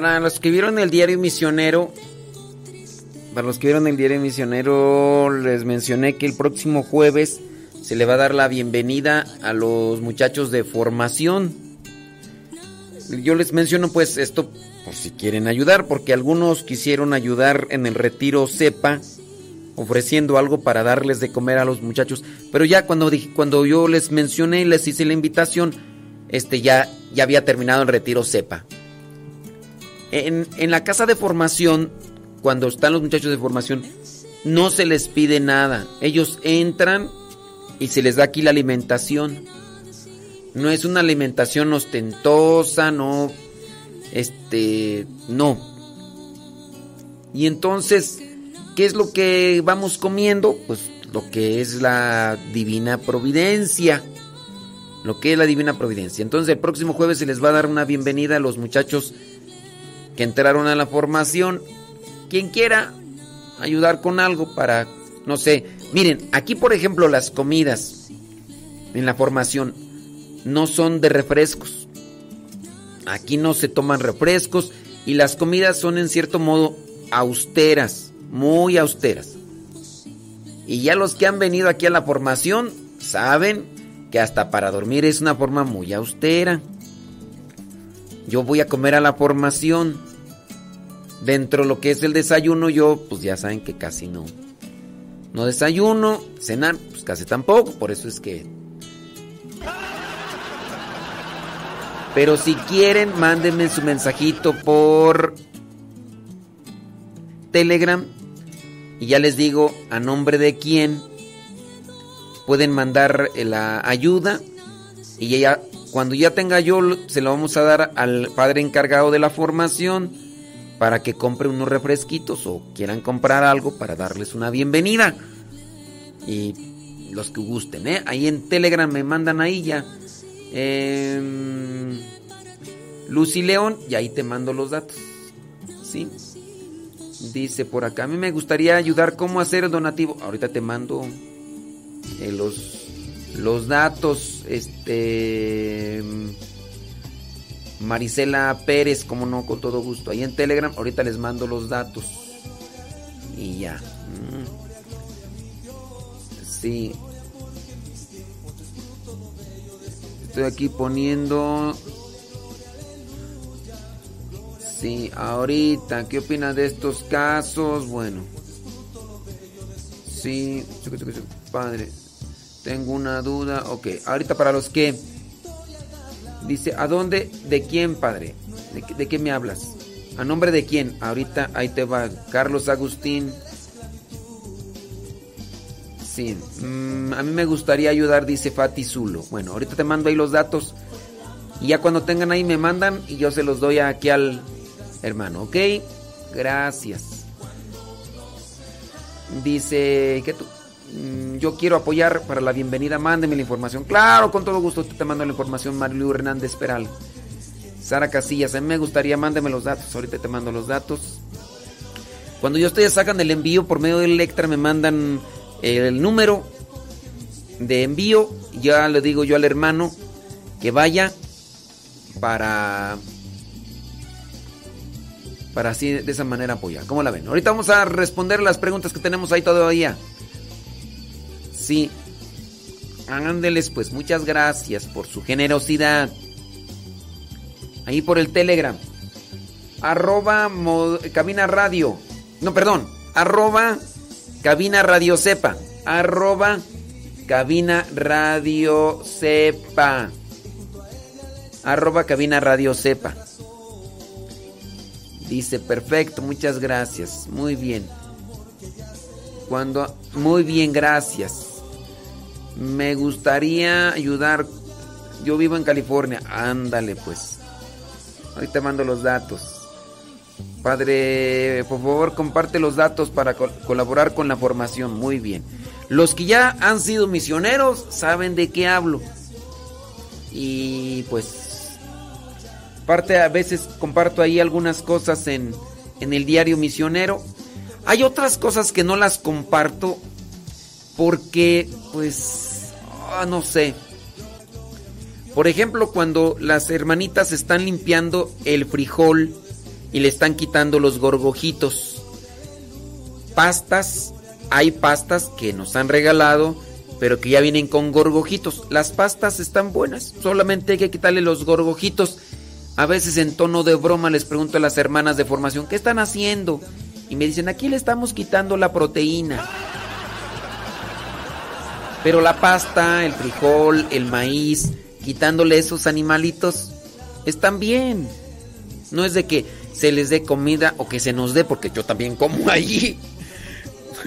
Para los que vieron el diario misionero, para los que vieron el diario misionero, les mencioné que el próximo jueves se le va a dar la bienvenida a los muchachos de formación. Yo les menciono pues esto por si quieren ayudar, porque algunos quisieron ayudar en el retiro CEPA, ofreciendo algo para darles de comer a los muchachos. Pero ya cuando, dije, cuando yo les mencioné y les hice la invitación, este ya, ya había terminado el retiro CEPA. En, la casa de formación, cuando están los muchachos de formación, no se les pide nada. Ellos entran y se les da aquí la alimentación. No es una alimentación ostentosa, no. Este. No. Y entonces, ¿qué es lo que vamos comiendo? Pues lo que es la divina providencia. Lo que es la divina providencia. Entonces, el próximo jueves se les va a dar una bienvenida a los muchachos que entraron a la formación. Quien quiera ayudar con algo para, no sé. Miren, aquí por ejemplo las comidas en la formación no son de refrescos. Aquí no se toman refrescos y las comidas son en cierto modo austeras, muy austeras. Y ya los que han venido aquí a la formación saben que hasta para dormir es una forma muy austera. Yo voy a comer a la formación. Dentro de lo que es el desayuno, yo, pues ya saben que casi no. No desayuno, cenar, pues casi tampoco. Por eso es que Pero si quieren, mándenme su mensajito por Telegram. Y ya les digo a nombre de quién pueden mandar la ayuda. Y ya, cuando ya tenga yo, se lo vamos a dar al padre encargado de la formación para que compre unos refresquitos o quieran comprar algo para darles una bienvenida. Y los que gusten, ¿eh? Ahí en Telegram me mandan ahí ya. Eh, Lucy León, y ahí te mando los datos. ¿Sí? Dice por acá, a mí me gustaría ayudar cómo hacer el donativo. Ahorita te mando eh, los, los datos. Este. Marisela Pérez, como no, con todo gusto. Ahí en Telegram, ahorita les mando los datos. Y ya. Mm. Sí. Estoy aquí poniendo. Sí, ahorita, ¿qué opinas de estos casos? Bueno. Sí, padre. Tengo una duda. Ok, ahorita para los que. Dice, ¿a dónde? ¿De quién, padre? ¿De, qué- qué me hablas? ¿A nombre de quién? Ahorita ahí te va. Carlos Agustín. Sí, mm, a mí me gustaría ayudar, dice Fati Zulo. Bueno, ahorita te mando ahí los datos. Y ya cuando tengan ahí me mandan y yo se los doy aquí al hermano, ¿ok? Gracias. Dice que tú, yo quiero apoyar para la bienvenida, mándeme la información. Claro, con todo gusto te, mando la información, Marilu Hernández Peral. Sara Casillas, a mí me gustaría, mándeme los datos, ahorita te mando los datos. Cuando yo ustedes sacan el envío por medio del Electra, me mandan el número de envío. Ya le digo yo al hermano que vaya para para así de esa manera apoyar. ¿Cómo la ven? Ahorita vamos a responder las preguntas que tenemos ahí todavía. Sí. Ándeles, pues muchas gracias por su generosidad. Ahí por el Telegram. Arroba cabina radio. No, perdón. Arroba cabina radio sepa. Arroba cabina radio sepa. Arroba cabina radio sepa. Dice, perfecto, muchas gracias. Muy bien. Cuando, muy bien, gracias. Me gustaría ayudar. Yo vivo en California. Ándale, pues. Ahorita mando los datos. Padre, por favor, comparte los datos para col- colaborar con la formación. Muy bien. Los que ya han sido misioneros saben de qué hablo. Y pues Parte a veces comparto ahí algunas cosas en, en el diario misionero. Hay otras cosas que no las comparto porque, pues, ah, no sé. Por ejemplo, cuando las hermanitas están limpiando el frijol y le están quitando los gorgojitos. Pastas, hay pastas que nos han regalado, pero que ya vienen con gorgojitos. Las pastas están buenas, solamente hay que quitarle los gorgojitos. A veces en tono de broma les pregunto a las hermanas de formación, ¿qué están haciendo? Y me dicen, aquí le estamos quitando la proteína. Pero la pasta, el frijol, el maíz, quitándole esos animalitos, están bien. No es de que se les dé comida o que se nos dé, porque yo también como <laughs> allí.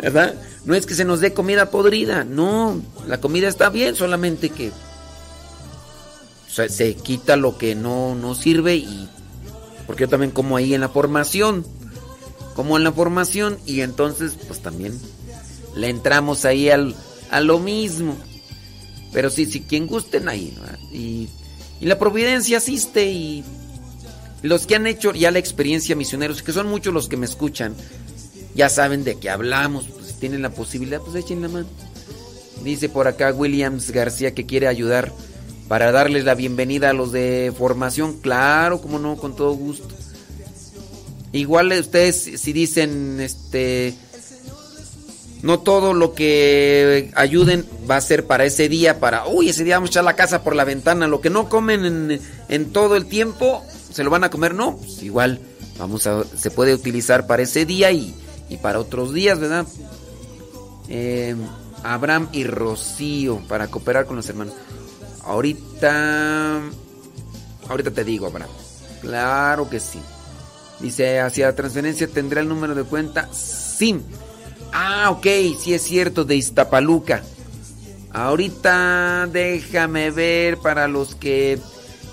¿Verdad? No es que se nos dé comida podrida, no. La comida está bien, solamente que se, se quita lo que no, no sirve y... Porque yo también como ahí en la formación. Como en la formación y entonces pues también le entramos ahí al, a lo mismo. Pero sí, sí, quien gusten ahí. Y, la providencia asiste y los que han hecho ya la experiencia misioneros, que son muchos los que me escuchan, ya saben de qué hablamos. Pues si tienen la posibilidad, pues echen la mano. Dice por acá Williams García que quiere ayudar para darles la bienvenida a los de formación. Claro, como no, con todo gusto. Igual ustedes si dicen, este, no todo lo que ayuden va a ser para ese día, para, uy, ese día vamos a echar la casa por la ventana. Lo que no comen en, todo el tiempo, se lo van a comer, no. Pues igual, vamos a, se puede utilizar para ese día y, y para otros días, ¿verdad? Eh, Abraham y Rocío, para cooperar con los hermanos. Ahorita, ahorita te digo, Abraham. Claro que sí. Dice, hacia la transferencia tendrá el número de cuenta. Sí. Ah, ok, sí es cierto, de Iztapaluca. Ahorita déjame ver para los que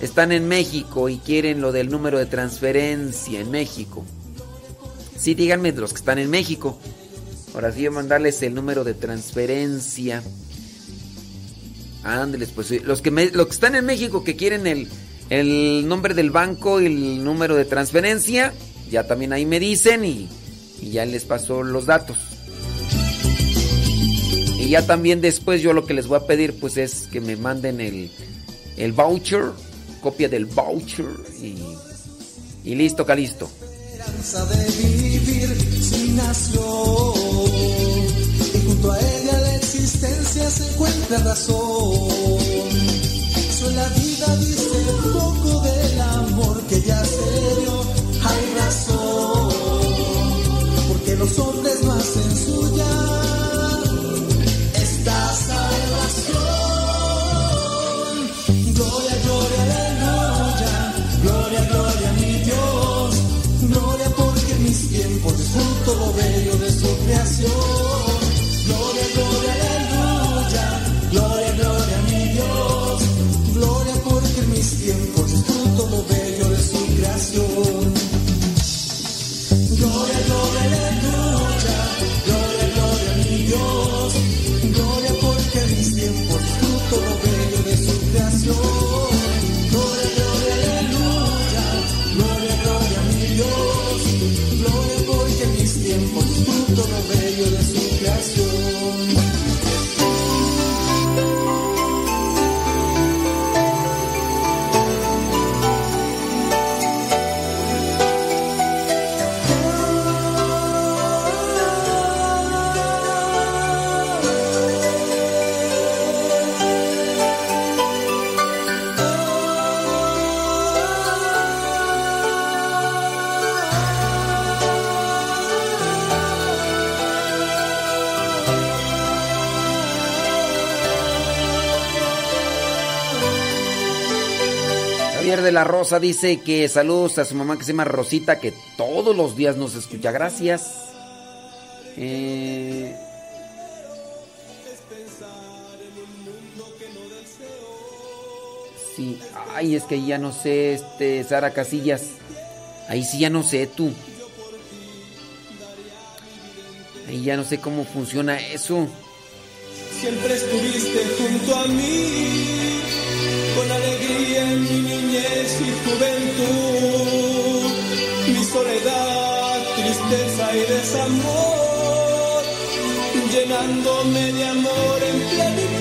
están en México y quieren lo del número de transferencia en México. Sí, díganme los que están en México. Ahora sí, voy a mandarles el número de transferencia. Ándeles, pues los que, me, los que están en México que quieren el, el nombre del banco y el número de transferencia, ya también ahí me dicen y ya les paso los datos. Y ya también después yo lo que les voy a pedir pues es que me manden el, el voucher, copia del voucher y, y listo, calisto. de vivir sin y junto a ella la existencia se encuentra razón. Soy la vida dice un poco del amor que ya se dio, hay razón, porque no hacen Rosa dice que saludos a su mamá que se llama Rosita, que todos los días nos escucha. Gracias. Eh, Sí, ay, es que ya no sé, este, Sara Casillas. Ahí sí ya no sé tú. Ahí ya no sé cómo funciona eso. Siempre estuviste junto a mí, con alegría en mi niñez y juventud. Mi soledad, tristeza y desamor, llenándome de amor en plenitud.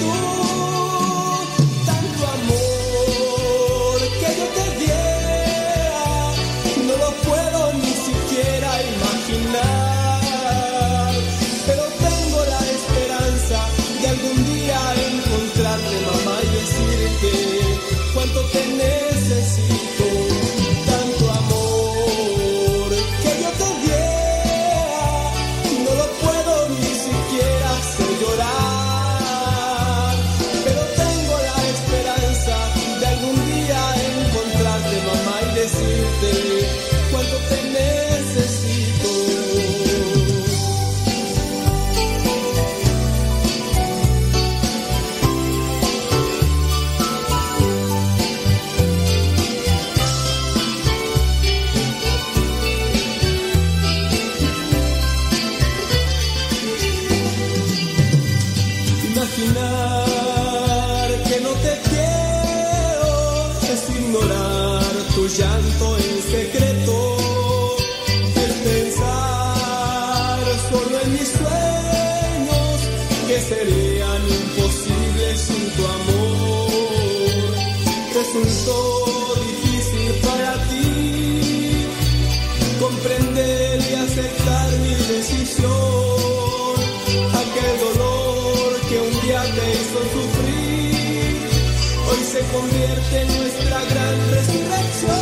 Cuánto te necesito, Resultó difícil para ti comprender y aceptar mi decisión. Aquel dolor que un día te hizo sufrir, hoy se convierte en nuestra gran resurrección.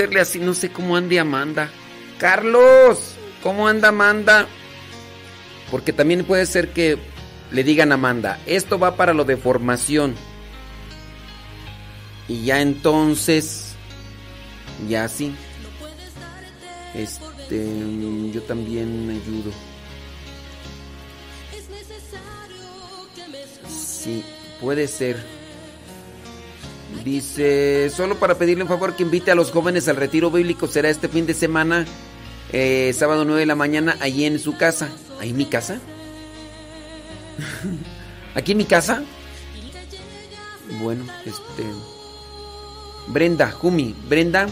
Hacerle así, no sé cómo ande Amanda. Carlos, ¿cómo anda Amanda? Porque también puede ser que le digan a Amanda, esto va para lo de formación. Y ya entonces, ya sí. Este, yo también ayudo. Sí, puede ser. Dice, solo para pedirle un favor que invite a los jóvenes al retiro bíblico. Será este fin de semana, eh, sábado 9 de la mañana, allí en su casa. ¿Ahí en mi casa? <laughs> ¿Aquí en mi casa? Bueno, este... Brenda, Jumi, Brenda.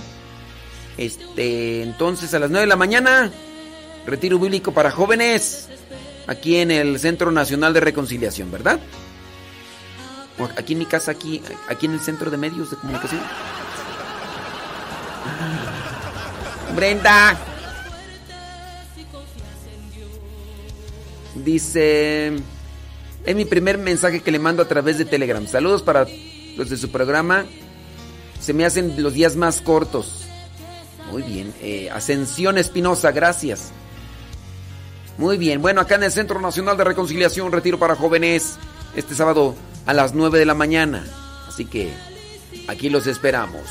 Este, entonces a las 9 de la mañana, retiro bíblico para jóvenes, aquí en el Centro Nacional de Reconciliación, ¿verdad? Aquí en mi casa, aquí, aquí en el Centro de Medios de Comunicación. Brenda. Dice, es mi primer mensaje que le mando a través de Telegram. Saludos para los de su programa. Se me hacen los días más cortos. Muy bien. eh, Ascensión Espinosa, gracias. Muy bien. Bueno, acá en el Centro Nacional de Reconciliación, retiro para jóvenes, este sábado a las 9 de la mañana. Así que aquí los esperamos.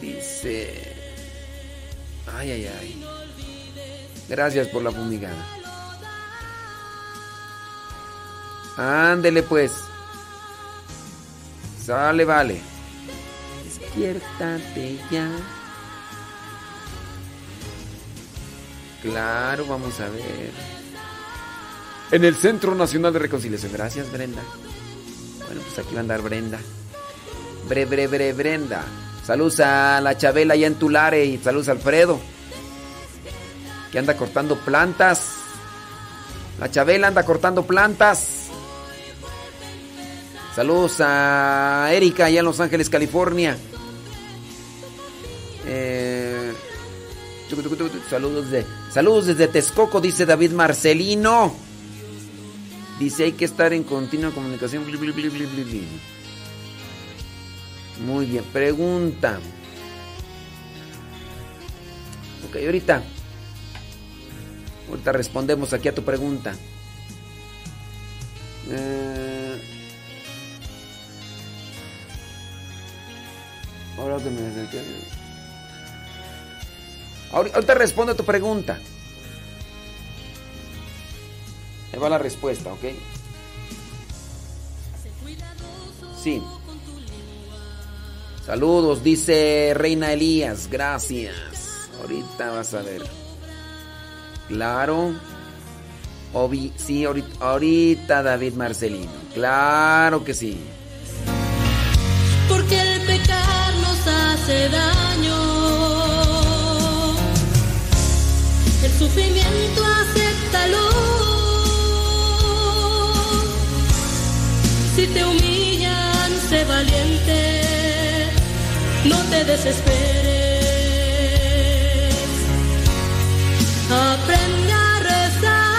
Dice... Ay, ay, ay. Gracias por la fumigada. Ándele pues. Sale, vale. Despiértate ya. Claro, vamos a ver. En el Centro Nacional de Reconciliación. Gracias, Brenda. Bueno, pues aquí va a andar Brenda. Bre, bre, bre, Brenda. Saludos a la Chabela allá en Tulare y saludos a Alfredo. Que anda cortando plantas. La Chabela anda cortando plantas. Saludos a Erika allá en Los Ángeles, California. Eh, saludos, de, saludos desde Texcoco, dice David Marcelino. Dice hay que estar en continua comunicación. Muy bien, pregunta. Ok, ahorita. Ahorita respondemos aquí a tu pregunta. Eh, ahora que me Ahorita respondo a tu pregunta. Ahí va la respuesta, ¿ok? Sí. Saludos, dice Reina Elías. Gracias. Ahorita vas a ver. Claro. Obi sí, ahorita, ahorita David Marcelino. Claro que sí. Porque el pecar nos hace daño. Sufrimiento acéptalo. Si te humillan, sé valiente. No te desesperes. Aprende a rezar.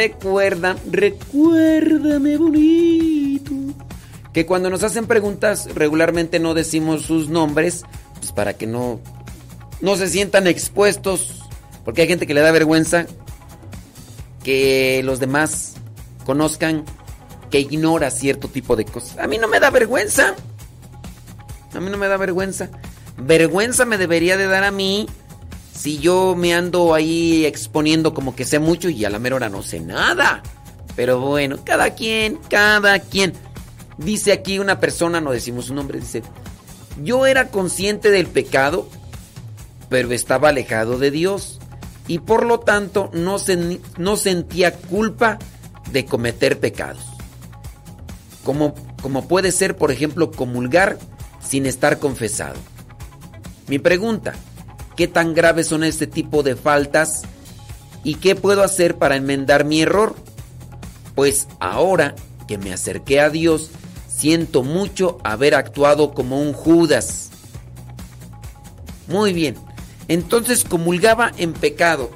Recuerda, recuérdame bonito. Que cuando nos hacen preguntas regularmente no decimos sus nombres, pues para que no, no se sientan expuestos, porque hay gente que le da vergüenza que los demás conozcan que ignora cierto tipo de cosas. A mí no me da vergüenza. A mí no me da vergüenza. Vergüenza me debería de dar a mí si yo me ando ahí exponiendo como que sé mucho y a la mera hora no sé nada. Pero bueno, cada quien, cada quien. Dice aquí una persona, no decimos su nombre, dice, yo era consciente del pecado, pero estaba alejado de Dios y por lo tanto no, no sentía culpa de cometer pecados. Como, como puede ser, por ejemplo, comulgar sin estar confesado. Mi pregunta, ¿qué tan graves son este tipo de faltas y qué puedo hacer para enmendar mi error? Pues ahora que me acerqué a Dios, siento mucho haber actuado como un Judas. Muy bien, entonces comulgaba en pecado.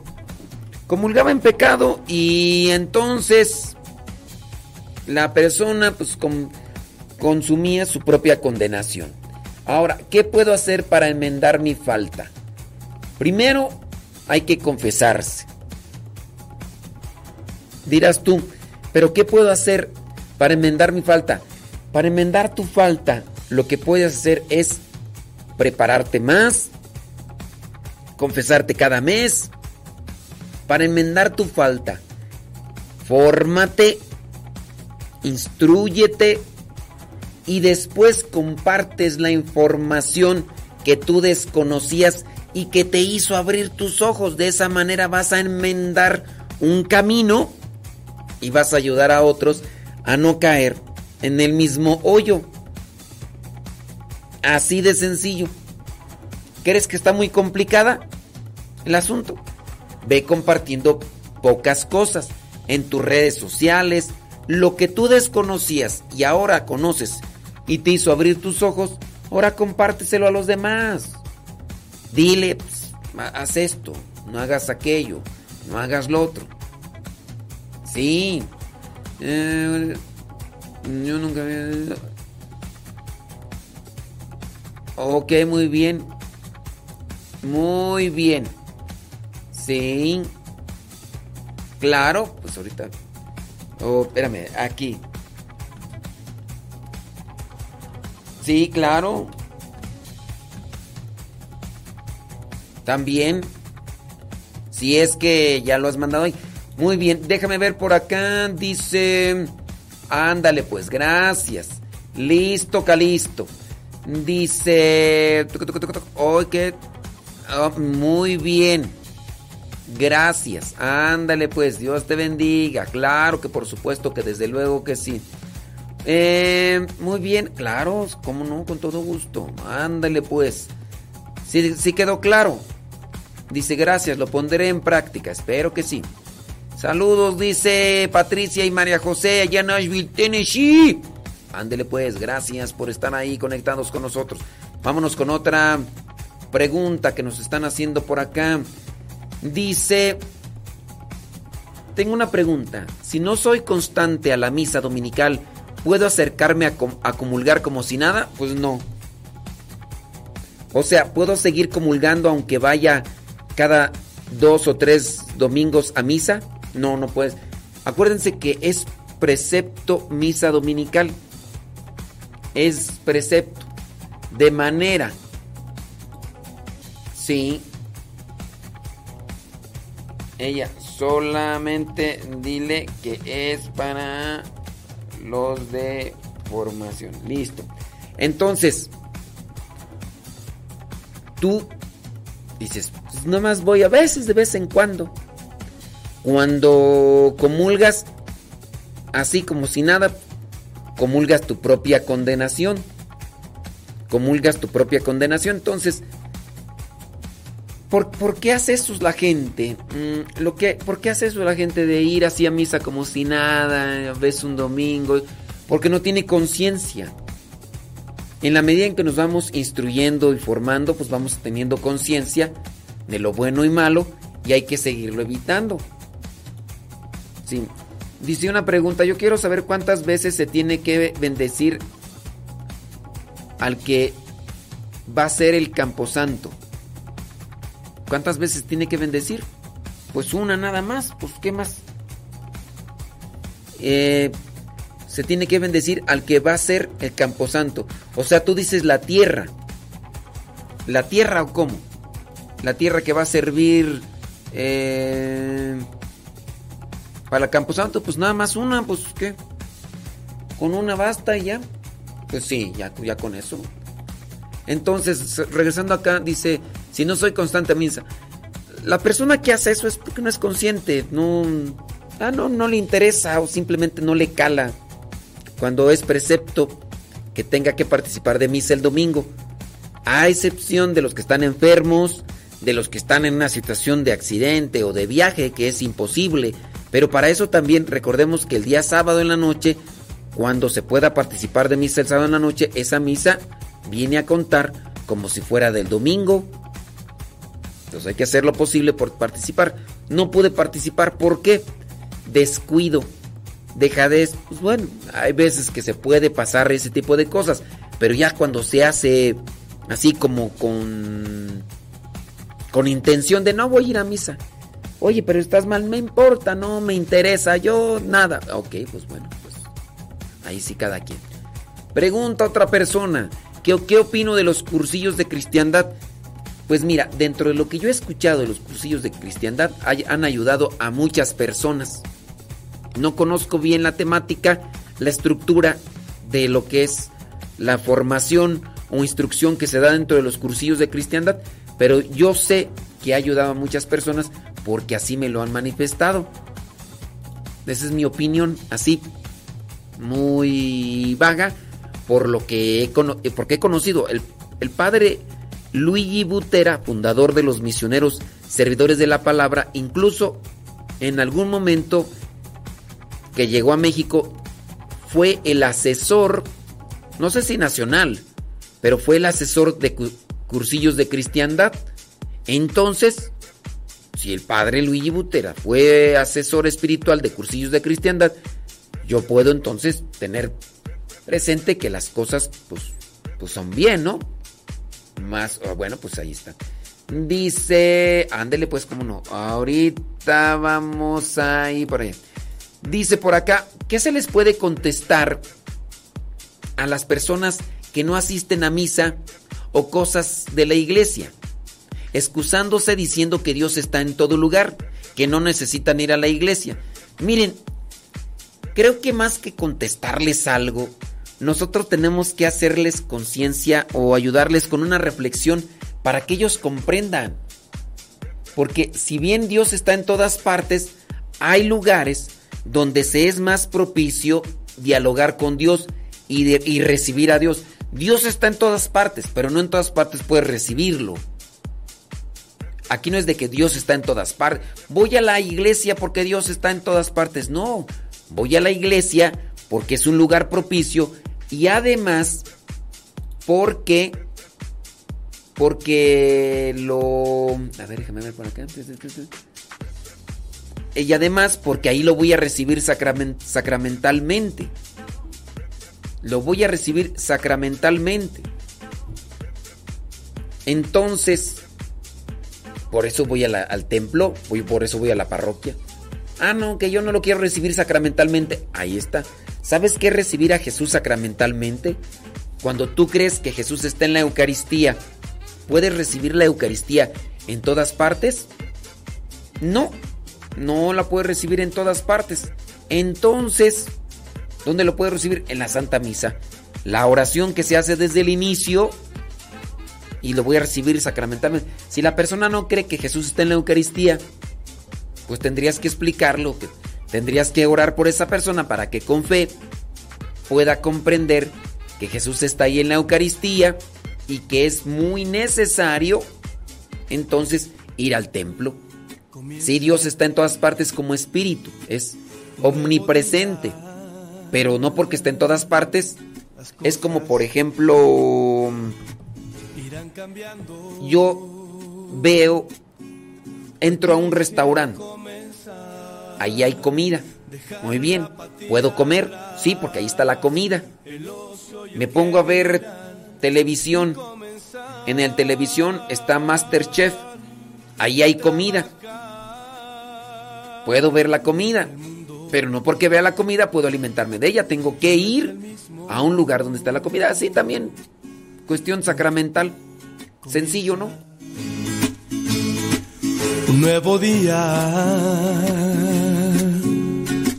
Comulgaba en pecado y entonces la persona pues con- consumía su propia condenación. Ahora, ¿qué puedo hacer para enmendar mi falta? Primero, hay que confesarse. Dirás tú, pero ¿qué puedo hacer para enmendar mi falta? Para enmendar tu falta, lo que puedes hacer es prepararte más, confesarte cada mes. Para enmendar tu falta, fórmate, instruyete y después compartes la información que tú desconocías y que te hizo abrir tus ojos. De esa manera vas a enmendar un camino y vas a ayudar a otros a no caer en el mismo hoyo. Así de sencillo. ¿Crees que está muy complicada el asunto? Ve compartiendo pocas cosas en tus redes sociales, lo que tú desconocías y ahora conoces y te hizo abrir tus ojos, ahora compárteselo a los demás. Dile, pues, haz esto, no hagas aquello, no hagas lo otro. Sí. Eh, yo nunca había... Ok, muy bien. Muy bien. Sí. Claro, pues ahorita. Oh, espérame, aquí. Sí, claro. También. Si es que ya lo has mandado hoy. Muy bien, déjame ver por acá. Dice. Ándale, pues, gracias. Listo, Calisto. Dice. Ah, muy bien. Gracias. Ándale, pues, Dios te bendiga. Claro que por supuesto que desde luego que sí. Eh, muy bien, claro, cómo no, con todo gusto. Ándale, pues. Sí, sí quedó claro. Dice, gracias, lo pondré en práctica. Espero que sí. Saludos, dice Patricia y María José allá en Nashville, Tennessee. Ándele pues, gracias por estar ahí conectados con nosotros. Vámonos con otra pregunta que nos están haciendo por acá. Dice, tengo una pregunta. Si no soy constante a la misa dominical, ¿puedo acercarme a, a comulgar como si nada? Pues no. O sea, ¿puedo seguir comulgando aunque vaya cada dos o tres domingos a misa? No, no puedes. Acuérdense que es precepto misa dominical. Es precepto. De manera. Sí. Ella solamente dile que es para los de formación. Listo. Entonces, tú dices, pues nomás voy a veces, de vez en cuando. Cuando comulgas, así como si nada, comulgas tu propia condenación. Comulgas tu propia condenación. Entonces, ¿por, ¿por qué hace eso la gente? Mm, lo que, ¿Por qué hace eso la gente de ir así a misa como si nada, a un domingo? Porque no tiene conciencia. En la medida en que nos vamos instruyendo y formando, pues vamos teniendo conciencia de lo bueno y malo y hay que seguirlo evitando. Sí. Dice una pregunta, yo quiero saber cuántas veces se tiene que bendecir al que va a ser el camposanto. ¿Cuántas veces tiene que bendecir? Pues una nada más, pues ¿qué más? Eh, se tiene que bendecir al que va a ser el camposanto. O sea, tú dices la tierra. ¿La tierra o cómo? La tierra que va a servir eh, para el camposanto, pues nada más una, pues ¿qué? Con una basta y ya. Pues sí, ya, ya con eso. Entonces, regresando acá, dice, si no soy constante a misa. La persona que hace eso es porque no es consciente, no, ah, no, no le interesa o simplemente no le cala cuando es precepto que tenga que participar de misa el domingo. A excepción de los que están enfermos, de los que están en una situación de accidente o de viaje que es imposible. Pero para eso también recordemos que el día sábado en la noche, cuando se pueda participar de misa el sábado en la noche, esa misa viene a contar como si fuera del domingo. Entonces hay que hacer lo posible por participar. No pude participar, ¿por qué? Descuido, dejadez. Pues bueno, hay veces que se puede pasar ese tipo de cosas, pero ya cuando se hace así como con con intención de no voy a ir a misa. Oye, pero estás mal, me importa, no me interesa, yo nada. Ok, pues bueno, pues ahí sí cada quien. Pregunta otra persona, ¿qué, qué opino de los cursillos de cristiandad? Pues mira, dentro de lo que yo he escuchado de los cursillos de cristiandad, han ayudado a muchas personas. No conozco bien la temática, la estructura de lo que es la formación o instrucción que se da dentro de los cursillos de cristiandad, pero yo sé que ha ayudado a muchas personas porque así me lo han manifestado. Esa es mi opinión, así, muy vaga, por lo que he, eh, porque he conocido. El, el padre Luigi Butera, fundador de los misioneros servidores de la palabra, incluso en algún momento que llegó a México, fue el asesor, no sé si nacional, pero fue el asesor de cursillos de cristiandad. Entonces, si el padre Luigi Butera fue asesor espiritual de cursillos de cristiandad, yo puedo entonces tener presente que las cosas pues, pues son bien, ¿no? Más, ah, bueno, pues ahí está. Dice, ándele pues, cómo no. Ahorita vamos ahí por allá. Dice por acá, ¿qué se les puede contestar a las personas que no asisten a misa o cosas de la iglesia? Excusándose diciendo que Dios está en todo lugar, que no necesitan ir a la iglesia. Miren, creo que más que contestarles algo, nosotros tenemos que hacerles conciencia o ayudarles con una reflexión para que ellos comprendan. Porque si bien Dios está en todas partes, hay lugares donde se es más propicio dialogar con Dios y, y recibir a Dios. Dios está en todas partes, pero no en todas partes puedes recibirlo. Aquí no es de que Dios está en todas partes. Voy a la iglesia porque Dios está en todas partes. No, voy a la iglesia porque es un lugar propicio y además porque porque lo a ver, déjame ver por acá. Y además porque ahí lo voy a recibir sacramen- sacramentalmente. Lo voy a recibir sacramentalmente. Entonces, por eso voy al templo, voy, por eso voy a la parroquia. Ah, no, que yo no lo quiero recibir sacramentalmente. Ahí está. ¿Sabes qué es recibir a Jesús sacramentalmente? Cuando tú crees que Jesús está en la Eucaristía, ¿puedes recibir la Eucaristía en todas partes? No, no la puedes recibir en todas partes. Entonces, ¿dónde lo puedes recibir? En la Santa Misa. La oración que se hace desde el inicio y lo voy a recibir sacramentalmente. Si la persona no cree que Jesús está en la Eucaristía, pues tendrías que explicarlo, tendrías que orar por esa persona para que con fe pueda comprender que Jesús está ahí en la Eucaristía y que es muy necesario entonces ir al templo. Si Dios está en todas partes como espíritu, es omnipresente, pero no porque esté en todas partes, es como por ejemplo yo veo, entro a un restaurante, ahí hay comida, muy bien, puedo comer, sí, porque ahí está la comida. Me pongo a ver televisión, en el televisión está Masterchef, ahí hay comida. Puedo ver la comida, pero no porque vea la comida puedo alimentarme de ella, tengo que ir a un lugar donde está la comida, así también, cuestión sacramental. Sencillo, ¿no? Un nuevo día,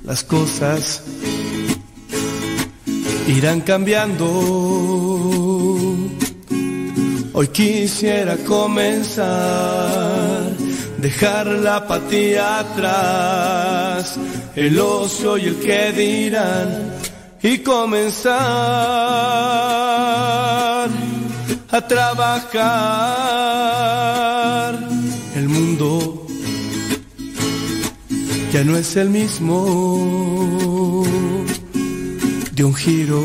las cosas irán cambiando. Hoy quisiera comenzar, dejar la apatía atrás, el ocio y el que dirán, y comenzar a trabajar. El mundo ya no es el mismo de un giro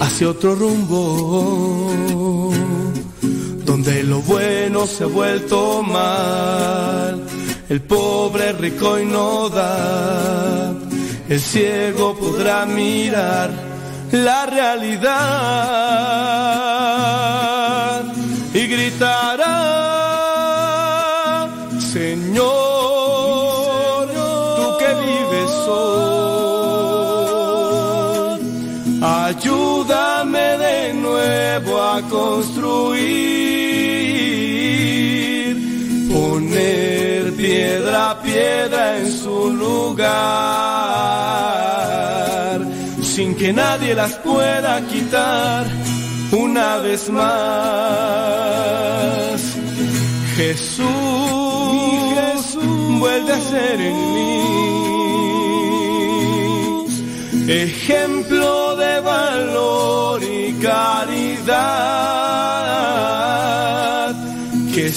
hacia otro rumbo, donde lo bueno se ha vuelto mal, el pobre rico y no da, el ciego podrá mirar la realidad y gritará, piedra piedra en su lugar, sin que nadie las pueda quitar una vez más. Jesús, vuelve a ser en mí ejemplo de valor y caridad que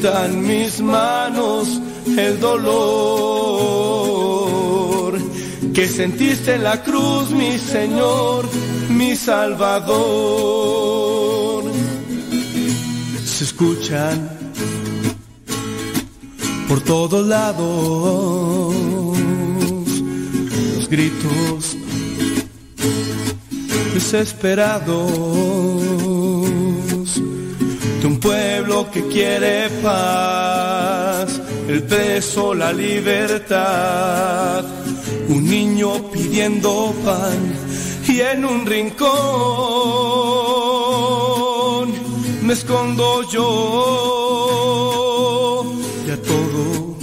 sientan mis manos el dolor que sentiste en la cruz, mi Señor, mi Salvador. Se escuchan por todos lados los gritos desesperados pueblo que quiere paz, el preso la libertad, un niño pidiendo pan y en un rincón me escondo yo, ya todo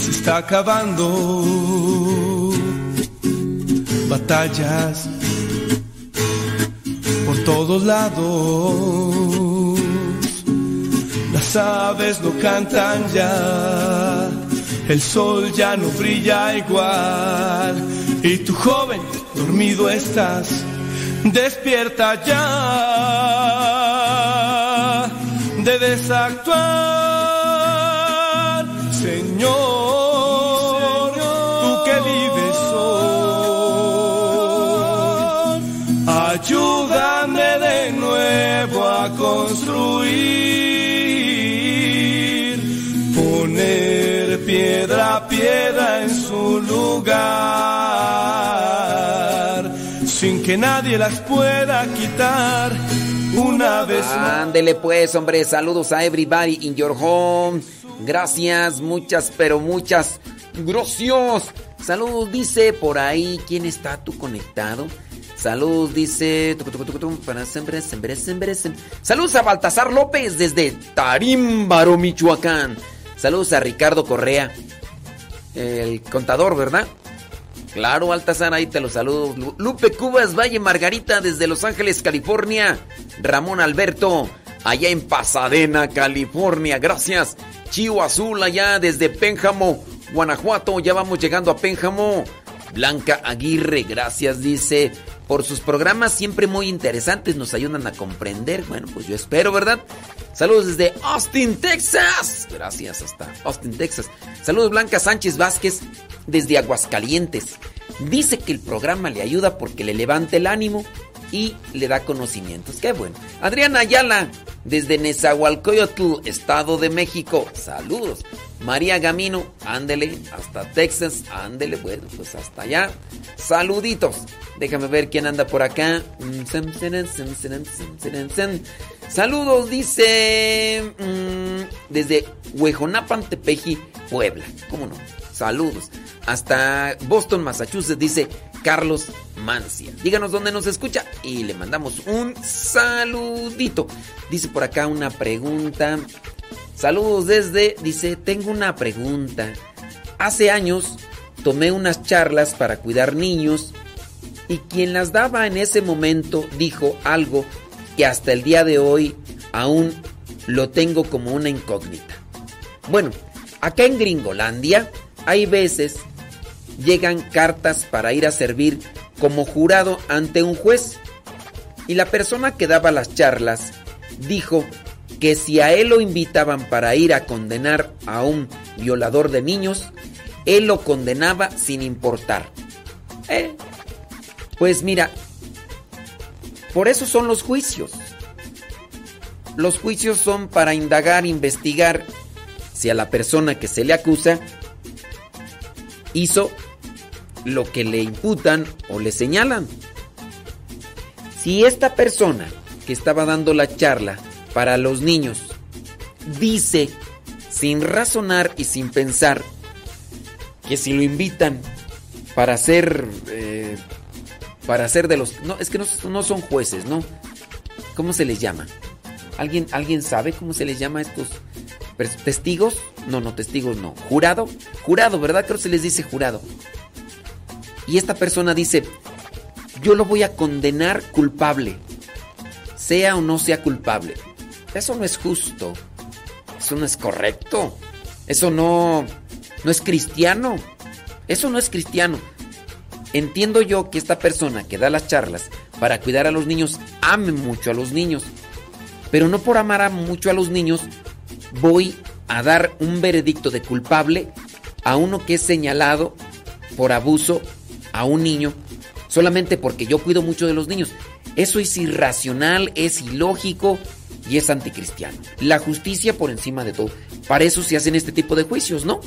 se está acabando, batallas por todos lados, las aves no cantan ya, el sol ya no brilla igual, y tu joven dormido estás, despierta ya, debes actuar, Señor, construir, poner piedra a piedra en su lugar, sin que nadie las pueda quitar una vez más. Ándele pues, hombre, saludos a everybody in your home. Gracias, muchas, pero muchas. Gracias. Saludos, dice por ahí. ¿Quién está tú conectado? Saludos, dice. para siempre, siempre, siempre. Saludos a Baltasar López desde Tarímbaro, Michoacán. Saludos a Ricardo Correa, el contador, ¿verdad? Claro, Baltasar, ahí te los saludo. Lu- Lupe Cubas, Valle Margarita, desde Los Ángeles, California. Ramón Alberto, allá en Pasadena, California. Gracias. Chivo Azul, allá desde Pénjamo, Guanajuato. Ya vamos llegando a Pénjamo. Blanca Aguirre, gracias, dice. Por sus programas siempre muy interesantes, nos ayudan a comprender. Bueno, pues yo espero, ¿verdad? Saludos desde Austin, Texas. Gracias, hasta Austin, Texas. Saludos Blanca Sánchez Vázquez desde Aguascalientes. Dice que el programa le ayuda porque le levanta el ánimo y le da conocimientos. Qué bueno. Adriana Ayala desde Nezahualcóyotl, Estado de México. Saludos. María Gamino, ándele hasta Texas, ándele, bueno, pues hasta allá. Saluditos. Déjame ver quién anda por acá. Saludos, dice mm, desde Huejonapan, Tepeji, Puebla. ¿Cómo no? Saludos. Hasta Boston, Massachusetts, dice Carlos Mancia. Díganos dónde nos escucha y le mandamos un saludito. Dice por acá una pregunta. Saludos desde, dice, tengo una pregunta. Hace años tomé unas charlas para cuidar niños y quien las daba en ese momento dijo algo que hasta el día de hoy aún lo tengo como una incógnita. Bueno, acá en Gringolandia hay veces llegan cartas para ir a servir como jurado ante un juez y la persona que daba las charlas dijo que si a él lo invitaban para ir a condenar a un violador de niños, él lo condenaba sin importar. Eh, pues mira, por eso son los juicios. Los juicios son para indagar, investigar si a la persona que se le acusa hizo lo que le imputan o le señalan. Si esta persona que estaba dando la charla para los niños dice sin razonar y sin pensar que si lo invitan para ser eh, para ser de los no es que no, no son jueces no cómo se les llama alguien alguien sabe cómo se les llama a estos testigos no no testigos no jurado jurado verdad creo que se les dice jurado y esta persona dice yo lo voy a condenar culpable sea o no sea culpable eso no es justo eso no es correcto. Eso no, no es cristiano. Eso no es cristiano. Entiendo yo que esta persona que da las charlas para cuidar a los niños ame mucho a los niños. Pero no por amar a mucho a los niños voy a dar un veredicto de culpable a uno que es señalado por abuso a un niño solamente porque yo cuido mucho de los niños. Eso es irracional, es ilógico y es anticristiano. La justicia por encima de todo. Para eso se hacen este tipo de juicios, ¿no?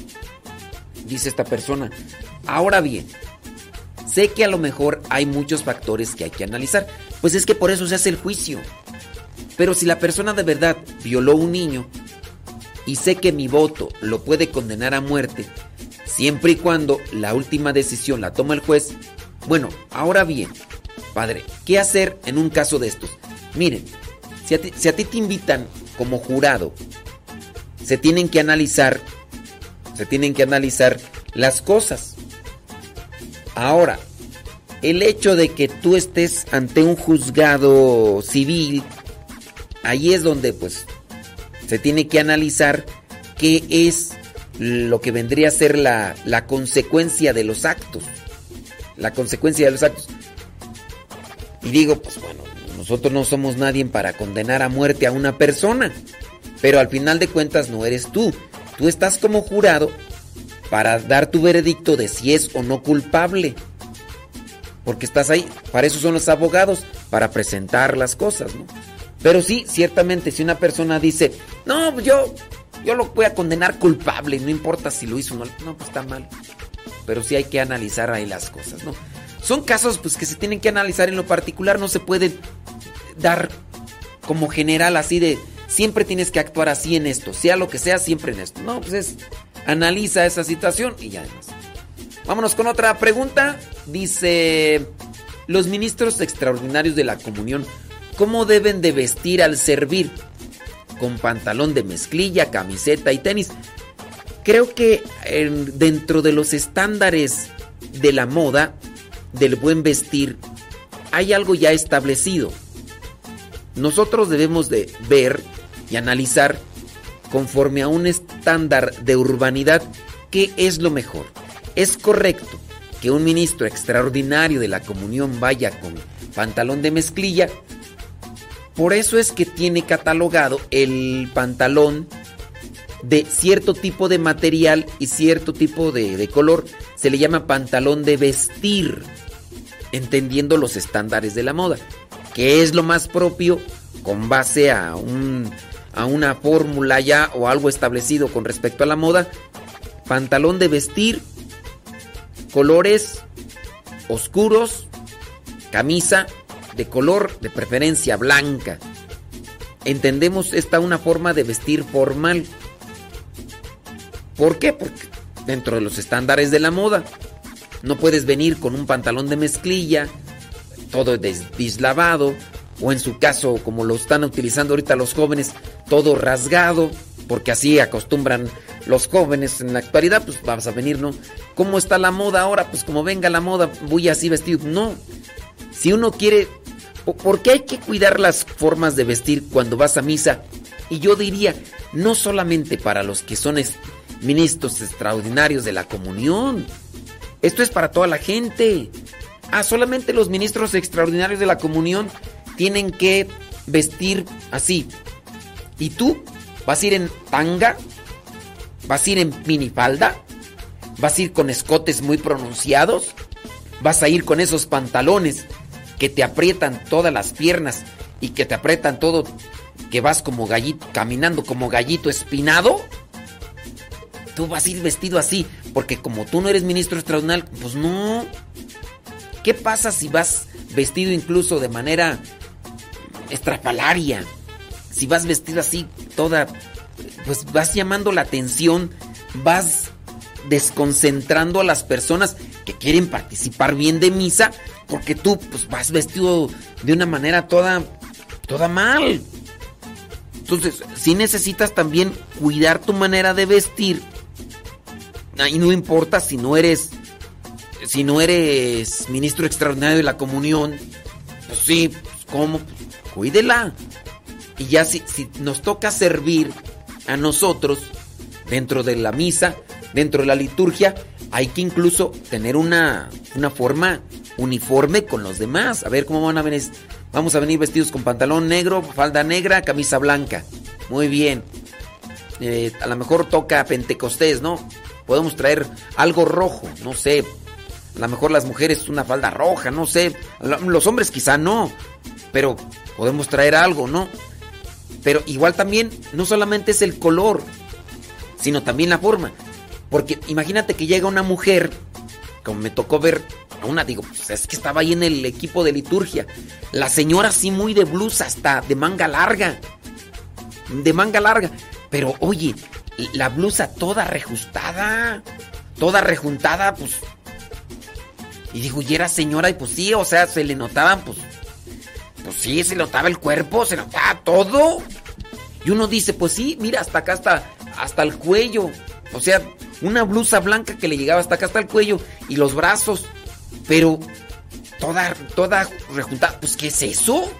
Dice esta persona. Ahora bien, sé que a lo mejor hay muchos factores que hay que analizar. Pues es que por eso se hace el juicio. Pero si la persona de verdad violó a un niño y sé que mi voto lo puede condenar a muerte, siempre y cuando la última decisión la toma el juez, bueno, ahora bien, padre, ¿qué hacer en un caso de estos? Miren, si a ti, si a ti te invitan como jurado, se tienen que analizar, se tienen que analizar las cosas. Ahora, el hecho de que tú estés ante un juzgado civil, ahí es donde pues se tiene que analizar qué es lo que vendría a ser la, la consecuencia de los actos. La consecuencia de los actos. Y digo, pues bueno, nosotros no somos nadie para condenar a muerte a una persona. Pero al final de cuentas no eres tú. Tú estás como jurado para dar tu veredicto de si es o no culpable. Porque estás ahí. Para eso son los abogados, para presentar las cosas, ¿no? Pero sí, ciertamente, si una persona dice, no, yo, yo lo voy a condenar culpable, no importa si lo hizo o no, no, pues está mal. Pero sí hay que analizar ahí las cosas, ¿no? Son casos pues que se tienen que analizar en lo particular, no se puede dar como general así de siempre tienes que actuar así en esto, sea lo que sea, siempre en esto. No, pues es analiza esa situación y ya además. Vámonos con otra pregunta. Dice, los ministros extraordinarios de la comunión, ¿cómo deben de vestir al servir? Con pantalón de mezclilla, camiseta y tenis. Creo que en- dentro de los estándares de la moda, del buen vestir, hay algo ya establecido. Nosotros debemos de ver y analizar conforme a un estándar de urbanidad qué es lo mejor. Es correcto que un ministro extraordinario de la comunión vaya con pantalón de mezclilla. Por eso es que tiene catalogado el pantalón de cierto tipo de material y cierto tipo de, color. Se le llama pantalón de vestir, entendiendo los estándares de la moda. que es lo más propio con base a una fórmula ya o algo establecido con respecto a la moda. Pantalón de vestir, colores oscuros, camisa de color de preferencia blanca. Entendemos esta una forma de vestir formal. ¿Por qué? Porque dentro de los estándares de la moda no puedes venir con un pantalón de mezclilla, todo des- dislavado, o en su caso, como lo están utilizando ahorita los jóvenes, todo rasgado, porque así acostumbran los jóvenes en la actualidad, pues vamos a venir, ¿no? ¿Cómo está la moda ahora? Pues como venga la moda, voy así vestido. No. Si uno quiere, po- ¿por qué hay que cuidar las formas de vestir cuando vas a misa? Y yo diría, no solamente para los que son ministros extraordinarios de la comunión, esto es para toda la gente. Ah, solamente los ministros extraordinarios de la comunión tienen que vestir así. ¿Y tú? ¿Vas a ir en tanga? ¿Vas a ir en minifalda? ¿Vas a ir con escotes muy pronunciados? ¿Vas a ir con esos pantalones que te aprietan todas las piernas y que te aprietan todo, que vas como gallito, caminando como gallito espinado? Tú vas a ir vestido así, porque como tú no eres ministro extraordinario, pues no. ¿Qué pasa si vas vestido incluso de manera estrafalaria? Si vas vestido así, toda, pues vas llamando la atención, vas desconcentrando a las personas que quieren participar bien de misa, porque tú pues vas vestido de una manera toda, toda mal. Entonces, si necesitas también cuidar tu manera de vestir. Y no importa si no eres si no eres ministro extraordinario de la comunión, pues sí, pues, ¿cómo? Cuídela. Y ya si, si nos toca servir a nosotros, dentro de la misa, dentro de la liturgia, hay que incluso tener una, una forma uniforme con los demás. A ver cómo van a venir. Vamos a venir vestidos con pantalón negro, falda negra, camisa blanca. Muy bien. Eh, a lo mejor toca Pentecostés, ¿no? Podemos traer algo rojo, no sé. A lo mejor las mujeres una falda roja, no sé. Los hombres quizá no. Pero podemos traer algo, ¿no? Pero igual también no solamente es el color, sino también la forma. Porque imagínate que llega una mujer, como me tocó ver una, digo, pues es que estaba ahí en el equipo de liturgia. La señora así muy de blusa, hasta de manga larga. De manga larga. Pero oye, la blusa toda rejustada, toda rejuntada, pues. Y dijo, y era señora, y pues sí, o sea, se le notaban, pues. Pues sí, se le notaba el cuerpo, se notaba todo. Y uno dice, pues sí, mira, hasta acá, hasta, hasta el cuello. O sea, una blusa blanca que le llegaba hasta acá, hasta el cuello y los brazos. Pero toda, toda rejuntada, pues ¿qué es eso?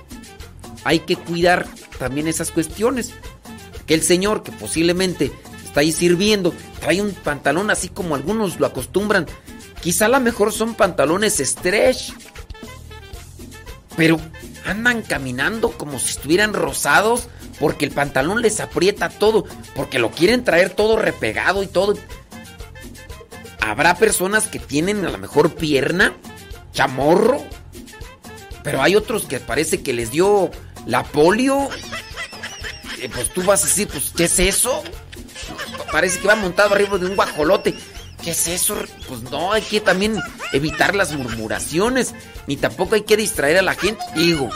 Hay que cuidar también esas cuestiones. Que el señor, que posiblemente está ahí sirviendo, trae un pantalón así como algunos lo acostumbran. Quizá a lo mejor son pantalones stretch. Pero andan caminando como si estuvieran rosados porque el pantalón les aprieta todo, porque lo quieren traer todo repegado y todo. Habrá personas que tienen a lo mejor pierna, chamorro, pero hay otros que parece que les dio la polio. Eh, pues tú vas a decir, pues, ¿qué es eso? Parece que va montado arriba de un guajolote. ¿Qué es eso? Pues no, hay que también evitar las murmuraciones, ni tampoco hay que distraer a la gente. Digo,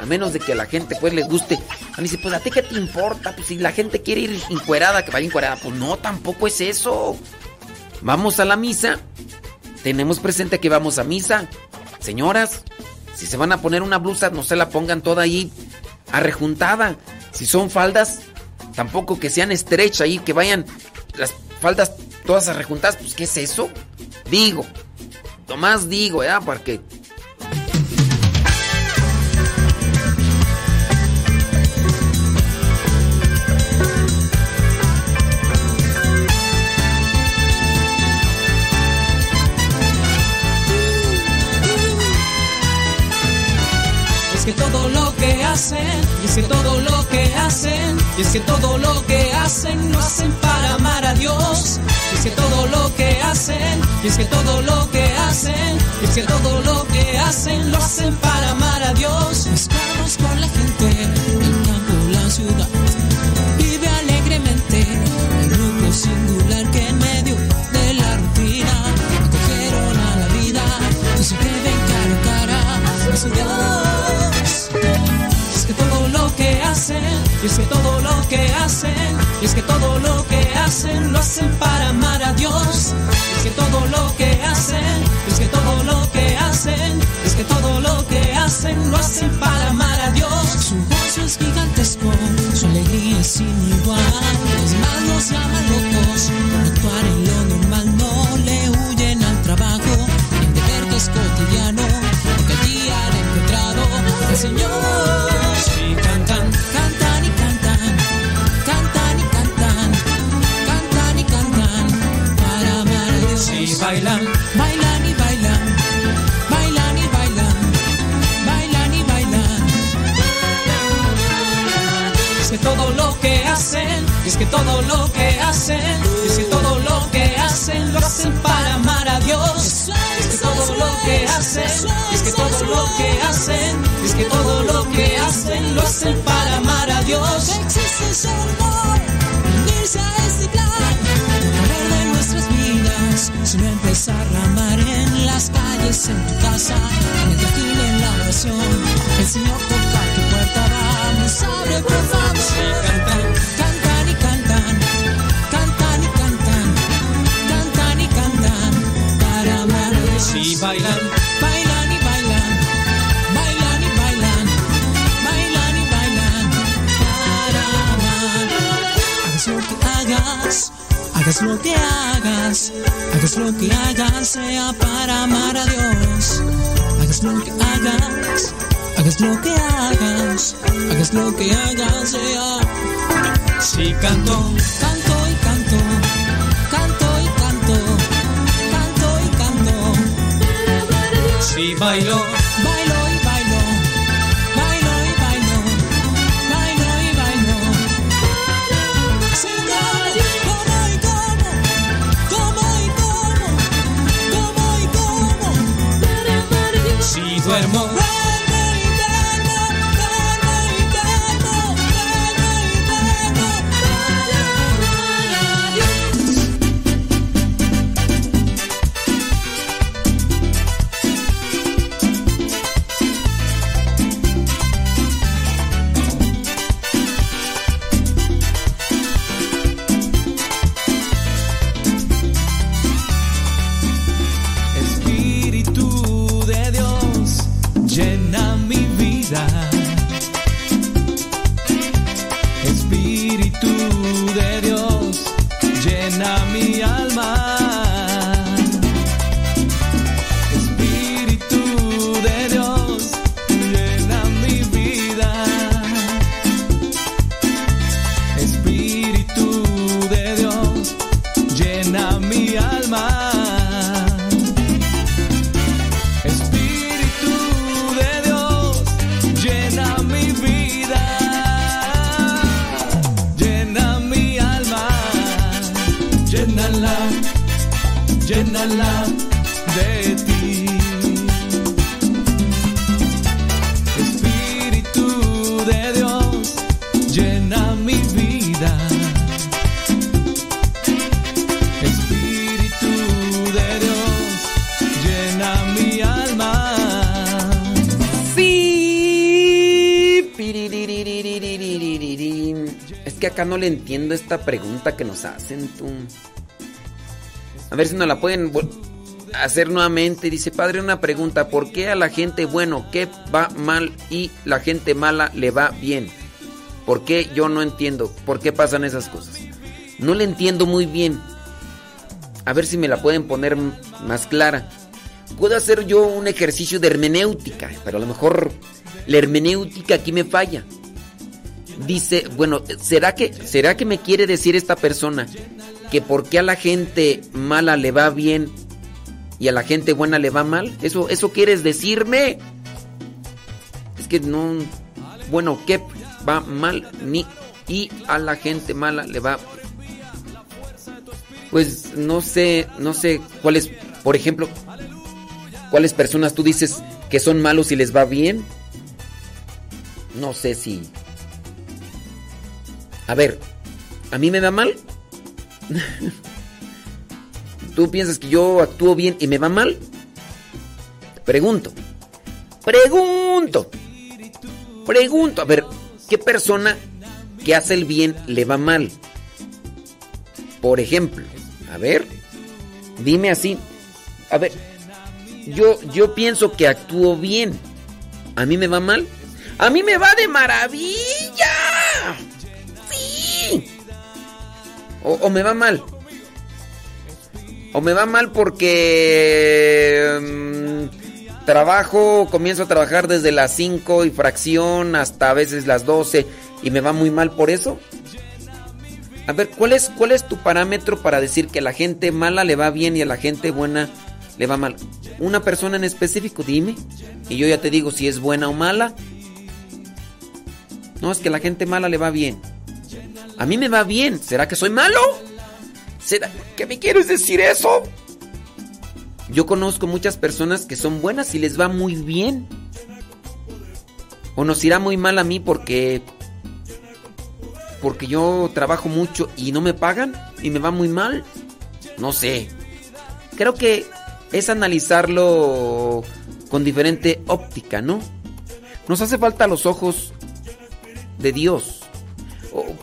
a menos de que a la gente pues les guste. A mí dice, pues a ti qué te importa, pues si la gente quiere ir encuerada, que vaya encuerada. Pues no, tampoco es eso. Vamos a la misa. Tenemos presente que vamos a misa. Señoras, si se van a poner una blusa, no se la pongan toda ahí arrejuntada. Si son faldas, tampoco que sean estrechas ahí, que vayan las faldas todas arrejuntadas. Pues, ¿qué es eso? Digo, nomás digo, ¿ya? Porque y es que todo lo que hacen, y es que todo lo que hacen lo hacen para amar a Dios. Y es que todo lo que hacen, y es que todo lo que hacen, y es que todo lo que hacen lo hacen para es que todo lo que hacen, es que todo lo que hacen lo hacen para amar a Dios. Es que todo lo que hacen, es que todo lo que hacen, es que todo lo que hacen lo hacen para amar a Dios. Su gozo es gigantesco, que todo lo que hacen, es que todo lo que hacen lo hacen para amar a Dios. Es que todo lo que hacen, es que todo lo que hacen, es que todo lo que hacen lo hacen para amar a Dios. Existe solo unirse a este plan, de nuestras vidas, sino empezar a amar en las calles, en tu casa, en el jardín, en la oración. El Señor toca tu puerta, vamos, abre por favor. Hagas lo que hagas, hagas lo que hagas, sea para amar a Dios. Hagas lo que hagas, hagas lo que hagas, hagas lo que hagas, sea Si canto, canto y canto, canto y canto, canto y canto. Si bailo, bailo duermo, llénala de ti. Espíritu de Dios, llena mi vida. Espíritu de Dios, llena mi alma. Sí. Es que acá no le entiendo esta pregunta que nos hacen tú. A ver si nos la pueden hacer nuevamente. Dice, padre, una pregunta. ¿Por qué a la gente bueno que va mal y la gente mala le va bien? ¿Por qué? Yo no entiendo. ¿Por qué pasan esas cosas? No le entiendo muy bien. A ver si me la pueden poner más clara. Puedo hacer yo un ejercicio de hermenéutica, pero a lo mejor la hermenéutica aquí me falla. Dice, bueno, ¿será que, ¿será que me quiere decir esta persona que por qué a la gente mala le va bien y a la gente buena le va mal? ¿Eso, eso quieres decirme? Es que no... Bueno, ¿qué va mal ni y a la gente mala le va pues no sé, no sé cuáles, por ejemplo, cuáles personas tú dices que son malos y les va bien. No sé si. A ver, ¿a mí me va mal? <laughs> ¿Tú piensas que yo actúo bien y me va mal? Pregunto. Pregunto. Pregunto. A ver, ¿qué persona que hace el bien le va mal? Por ejemplo, a ver, dime así. A ver, yo, yo pienso que actúo bien. ¿A mí me va mal? ¡A mí me va de maravilla! O me va mal. O me va mal porque mm, trabajo, comienzo a trabajar desde las 5 y fracción hasta a veces las 12 y me va muy mal por eso. A ver, ¿cuál es, ¿cuál es tu parámetro para decir que a la gente mala le va bien y a la gente buena le va mal? Una persona en específico, dime. Y yo ya te digo si es buena o mala. No, es que a la gente mala le va bien. A mí me va bien. ¿Será que soy malo? ¿Será que me quieres decir eso? Yo conozco muchas personas que son buenas y les va muy bien. O nos irá muy mal a mí porque porque yo trabajo mucho y no me pagan y me va muy mal. No sé. Creo que es analizarlo con diferente óptica, ¿no? Nos hace falta los ojos de Dios,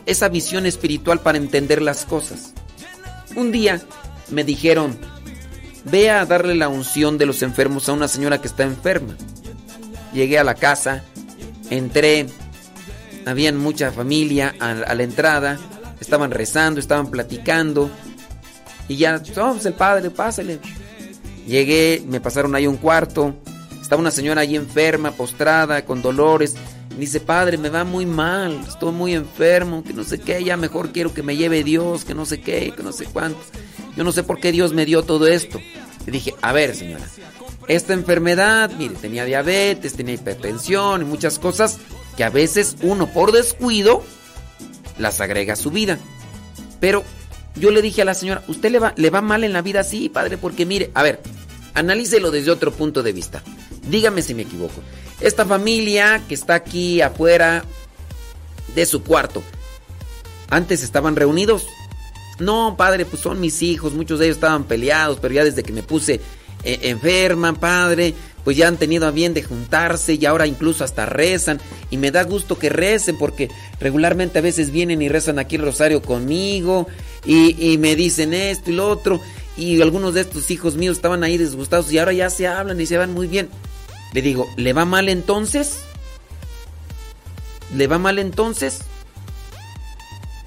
esa visión espiritual para entender las cosas. Un día me dijeron, ve a darle la unción de los enfermos a una señora que está enferma. Llegué a la casa, entré, habían mucha familia a, la entrada, estaban rezando, estaban platicando. Y ya, vamos, el padre, pásale. Llegué, me pasaron ahí un cuarto. Estaba una señora ahí enferma, postrada, con dolores. Dice, padre, me va muy mal, estoy muy enfermo, que no sé qué, ya mejor quiero que me lleve Dios, que no sé qué, que no sé cuánto. Yo no sé por qué Dios me dio todo esto. Le dije, a ver, señora, esta enfermedad, mire, tenía diabetes, tenía hipertensión y muchas cosas que a veces uno por descuido las agrega a su vida. Pero yo le dije a la señora, ¿usted le va, le va mal en la vida? Sí, padre, porque mire, a ver, analícelo desde otro punto de vista. Dígame si me equivoco. Esta familia que está aquí afuera de su cuarto, ¿antes estaban reunidos? No, padre, pues son mis hijos, muchos de ellos estaban peleados, pero ya desde que me puse eh, enferma, padre, pues ya han tenido a bien de juntarse y ahora incluso hasta rezan. Y me da gusto que recen porque regularmente a veces vienen y rezan aquí el rosario conmigo y, y me dicen esto y lo otro. Y algunos de estos hijos míos estaban ahí disgustados y ahora ya se hablan y se van muy bien. Le digo, ¿le va mal entonces? ¿Le va mal entonces?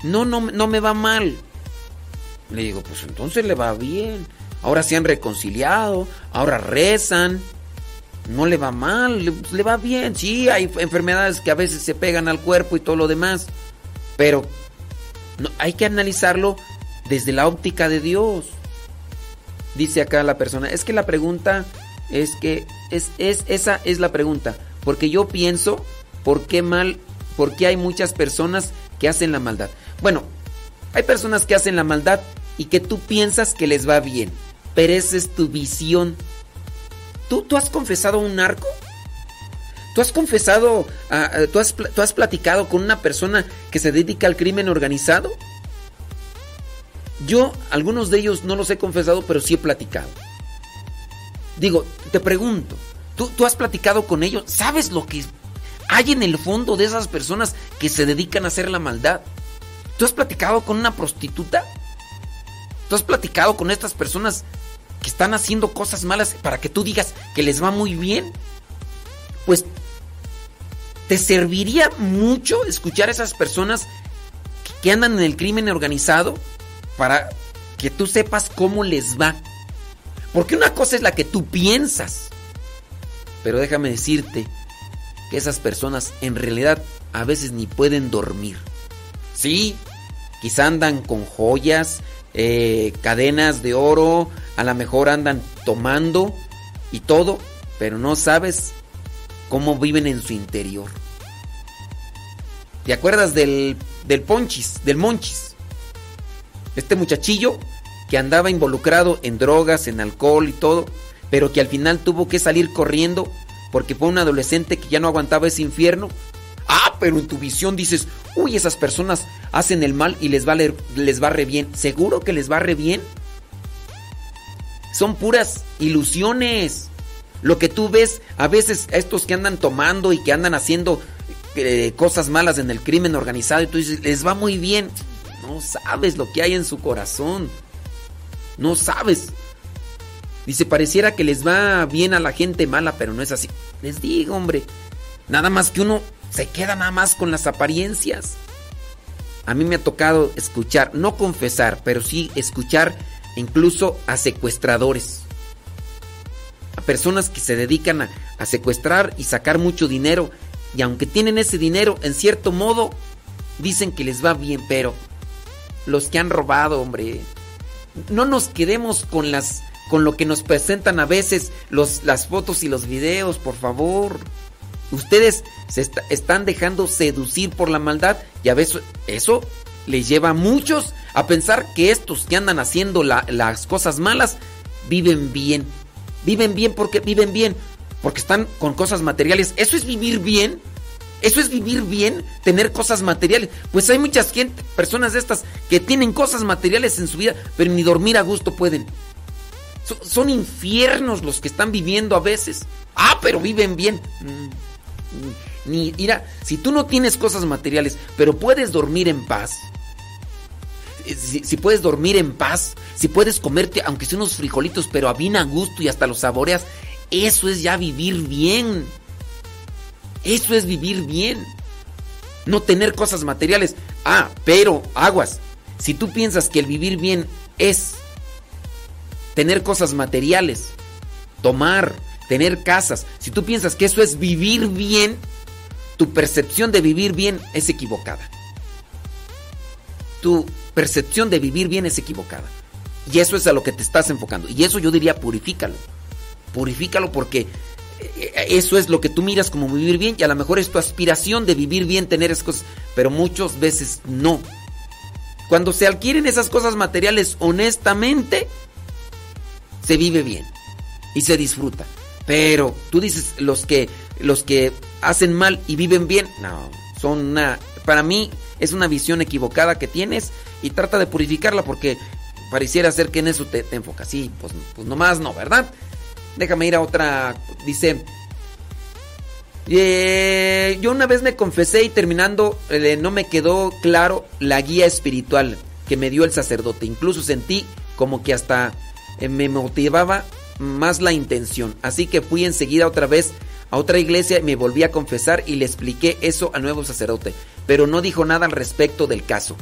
No, no, no me va mal. Le digo, pues entonces le va bien. Ahora se han reconciliado, ahora rezan. No le va mal, le, le va bien. Sí, hay enfermedades que a veces se pegan al cuerpo y todo lo demás. Pero no, hay que analizarlo desde la óptica de Dios. Dice acá la persona, es que la pregunta es que es, es esa es la pregunta, porque yo pienso por qué mal, por qué hay muchas personas que hacen la maldad. Bueno, hay personas que hacen la maldad y que tú piensas que les va bien, pero esa es tu visión. ¿Tú, tú has confesado a un narco? ¿Tú has confesado, tú, has, tú has platicado con una persona que se dedica al crimen organizado? Yo, algunos de ellos no los he confesado, pero sí he platicado. Digo, te pregunto, ¿tú, ¿tú, has platicado con ellos? ¿Sabes lo que hay en el fondo de esas personas que se dedican a hacer la maldad? ¿Tú has platicado con una prostituta? ¿Tú has platicado con estas personas que están haciendo cosas malas para que tú digas que les va muy bien? Pues te serviría mucho escuchar a esas personas que andan en el crimen organizado para que tú sepas cómo les va. Porque una cosa es la que tú piensas. Pero déjame decirte que esas personas en realidad a veces ni pueden dormir. Sí, quizá andan con joyas, eh, cadenas de oro, a lo mejor andan tomando y todo, pero no sabes cómo viven en su interior. ¿Te acuerdas del, del Ponchis, del Monchis? Este muchachillo que andaba involucrado en drogas, en alcohol y todo, pero que al final tuvo que salir corriendo porque fue un adolescente que ya no aguantaba ese infierno. Ah, pero en tu visión dices, uy, esas personas hacen el mal y les va, les va re bien. ¿Seguro que les va re bien? Son puras ilusiones. Lo que tú ves a veces a estos que andan tomando y que andan haciendo eh, cosas malas en el crimen organizado y tú dices, les va muy bien. No sabes lo que hay en su corazón. No sabes. Dice, pareciera que les va bien a la gente mala, pero no es así. Les digo, hombre. Nada más que uno se queda nada más con las apariencias. A mí me ha tocado escuchar, no confesar, pero sí escuchar incluso a secuestradores. A personas que se dedican a, a secuestrar y sacar mucho dinero. Y aunque tienen ese dinero, en cierto modo, dicen que les va bien, pero los que han robado, hombre, no nos quedemos con las con lo que nos presentan a veces los, las fotos y los videos, por favor. Ustedes se está, están dejando seducir por la maldad y a veces eso les lleva a muchos a pensar que estos que andan haciendo la, las cosas malas viven bien. Viven bien porque viven bien, porque están con cosas materiales. ¿Eso es vivir bien? ¿Eso es vivir bien? ¿Tener cosas materiales? Pues hay muchas gente, personas de estas que tienen cosas materiales en su vida, pero ni dormir a gusto pueden. So, son infiernos los que están viviendo a veces. Ah, pero viven bien. Mm, ni, mira, si tú no tienes cosas materiales, pero puedes dormir en paz. Si, si, puedes dormir en paz, si puedes comerte, aunque sea unos frijolitos, pero a bien a gusto y hasta los saboreas, eso es ya vivir bien. Eso es vivir bien. No tener cosas materiales. Ah, pero aguas. Si tú piensas que el vivir bien es tener cosas materiales, tomar, tener casas, si tú piensas que eso es vivir bien, tu percepción de vivir bien es equivocada. Tu percepción de vivir bien es equivocada. Y eso es a lo que te estás enfocando. Y eso yo diría, purifícalo. Purifícalo porque eso es lo que tú miras como vivir bien y a lo mejor es tu aspiración de vivir bien, tener esas cosas, pero muchas veces no. Cuando se adquieren esas cosas materiales honestamente, se vive bien y se disfruta. Pero tú dices los que los que hacen mal y viven bien, no, son una para mí es una visión equivocada que tienes y trata de purificarla porque pareciera ser que en eso te, te enfocas. Sí, pues, pues nomás no, ¿verdad? Déjame ir a otra. Dice. eh, yo una vez me confesé y terminando eh, no me quedó claro la guía espiritual que me dio el sacerdote. Incluso sentí como que hasta eh, me motivaba más la intención. Así que fui enseguida otra vez a otra iglesia y me volví a confesar y le expliqué eso al nuevo sacerdote. Pero no dijo nada al respecto del caso.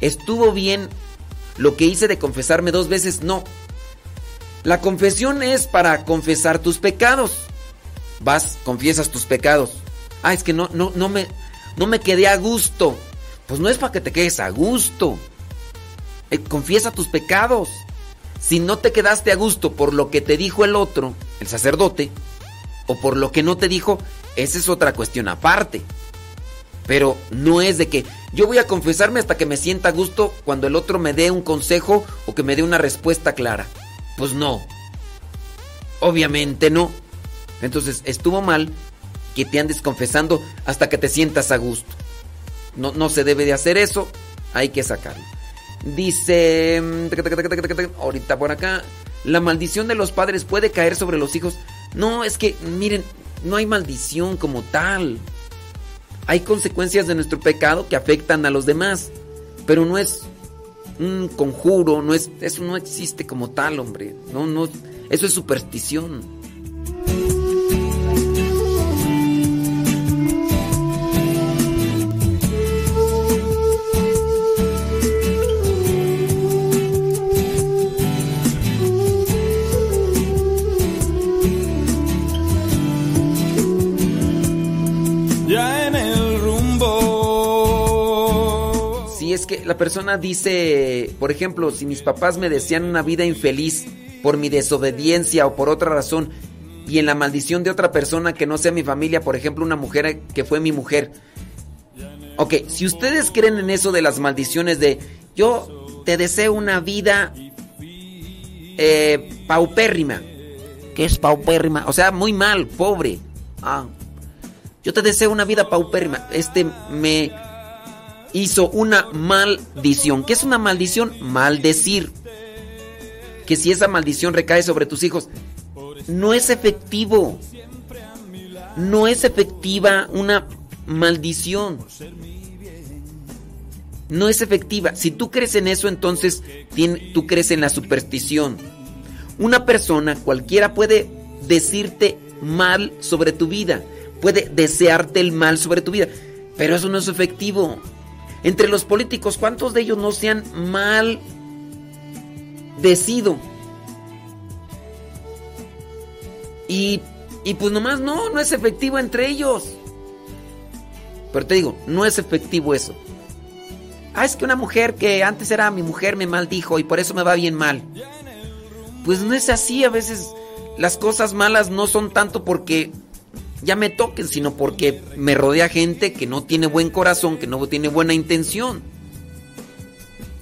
¿Estuvo bien lo que hice de confesarme dos veces? No. La confesión es para confesar tus pecados. Vas, confiesas tus pecados. Ah, es que no, no, no me, no me quedé a gusto. Pues no es para que te quedes a gusto. Eh, confiesa tus pecados. Si no te quedaste a gusto por lo que te dijo el otro, el sacerdote, o por lo que no te dijo, esa es otra cuestión aparte. Pero no es de que yo voy a confesarme hasta que me sienta a gusto cuando el otro me dé un consejo o que me dé una respuesta clara. Pues no. Obviamente no. Entonces estuvo mal que te andes confesando hasta que te sientas a gusto. No, no se debe de hacer eso. Hay que sacarlo. Dice... Ahorita por acá. La maldición de los padres puede caer sobre los hijos. No, es que, miren, no hay maldición como tal. Hay consecuencias de nuestro pecado que afectan a los demás. Pero no es un conjuro, no es, eso no existe como tal, hombre. No, no, eso es superstición. Que la persona dice, por ejemplo, si mis papás me desean una vida infeliz por mi desobediencia o por otra razón, y en la maldición de otra persona que no sea mi familia, por ejemplo, una mujer que fue mi mujer. Ok, si ustedes creen en eso de las maldiciones de yo te deseo una vida eh, paupérrima. ¿Qué es paupérrima? O sea, muy mal, pobre. Ah, yo te deseo una vida paupérrima. Este me hizo una maldición. ¿Qué es una maldición? Maldecir. Que si esa maldición recae sobre tus hijos, no es efectivo. No es efectiva una maldición. No es efectiva. Si tú crees en eso, entonces tú crees en la superstición. Una persona cualquiera puede decirte mal sobre tu vida puede desearte el mal sobre tu vida, pero eso no es efectivo. Entre los políticos, ¿cuántos de ellos no se han mal decido? Y, y pues nomás no, no es efectivo entre ellos. Pero te digo, no es efectivo eso. Ah, es que una mujer que antes era mi mujer me maldijo y por eso me va bien mal. Pues no es así, a veces las cosas malas no son tanto porque ya me toquen, sino porque me rodea gente que no tiene buen corazón, que no tiene buena intención.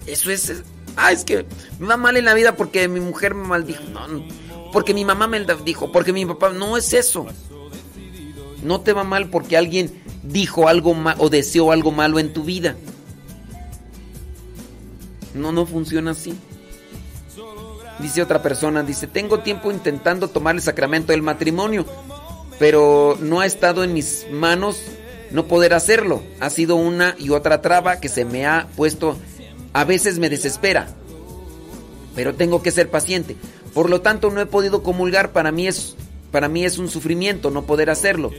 Eso es, ah, es que me va mal en la vida porque mi mujer me maldijo. No, no, porque mi mamá me dijo, porque mi papá, no es eso. No te va mal porque alguien dijo algo mal o deseó algo malo en tu vida. No, no funciona así. Dice otra persona, dice, tengo tiempo intentando tomar el sacramento del matrimonio pero no ha estado en mis manos no poder hacerlo. Ha sido una y otra traba que se me ha puesto, a veces me desespera, pero tengo que ser paciente. Por lo tanto, no he podido comulgar, para mí es para mí es un sufrimiento no poder hacerlo.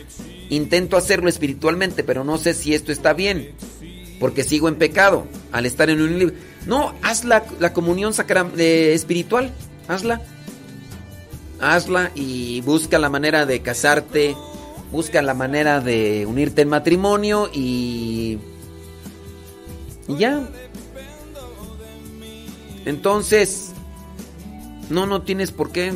Intento hacerlo espiritualmente, pero no sé si esto está bien, porque sigo en pecado al estar en un libro. No, haz la, la comunión sacra, eh, espiritual, hazla hazla y busca la manera de casarte busca la manera de unirte en matrimonio y... Ya. Entonces, no, no tienes por qué.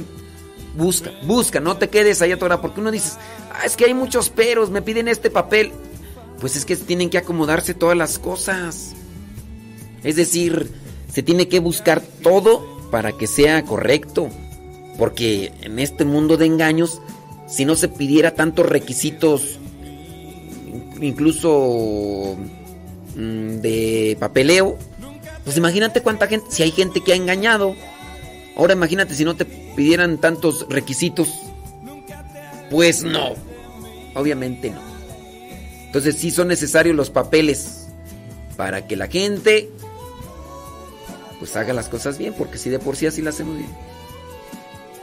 Busca, busca, no te quedes ahí atorado. Porque uno dices, ah, es que hay muchos peros, me piden este papel. Pues es que tienen que acomodarse todas las cosas. Es decir, se tiene que buscar todo para que sea correcto. Porque en este mundo de engaños, si no se pidiera tantos requisitos, incluso mm, de papeleo, pues imagínate cuánta gente, si hay gente que ha engañado. Ahora imagínate si no te pidieran tantos requisitos. Pues no, obviamente no. Entonces sí son necesarios los papeles para que la gente pues haga las cosas bien, porque si de por sí así las hacemos bien.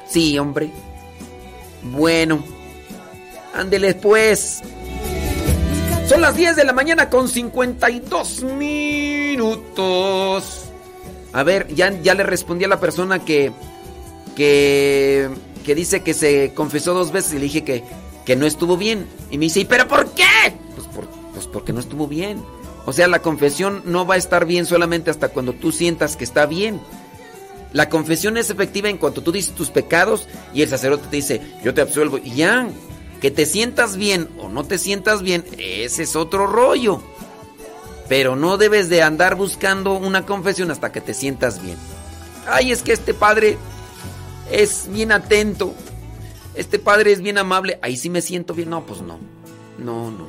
Sí, hombre. Bueno. Ándele pues. Son las 10 de la mañana con 52 minutos. A ver, ya, ya le respondí a la persona que, que, que dice que se confesó dos veces y le dije que, que no estuvo bien. Y me dice, ¿y pero por qué? Pues, por, pues porque no estuvo bien. O sea, la confesión no va a estar bien solamente hasta cuando tú sientas que está bien. La confesión es efectiva en cuanto tú dices tus pecados y el sacerdote te dice, yo te absuelvo. Y ya, que te sientas bien o no te sientas bien, ese es otro rollo. Pero no debes de andar buscando una confesión hasta que te sientas bien. Ay, es que este padre es bien atento. Este padre es bien amable. Ahí sí me siento bien. No, pues no. No, no.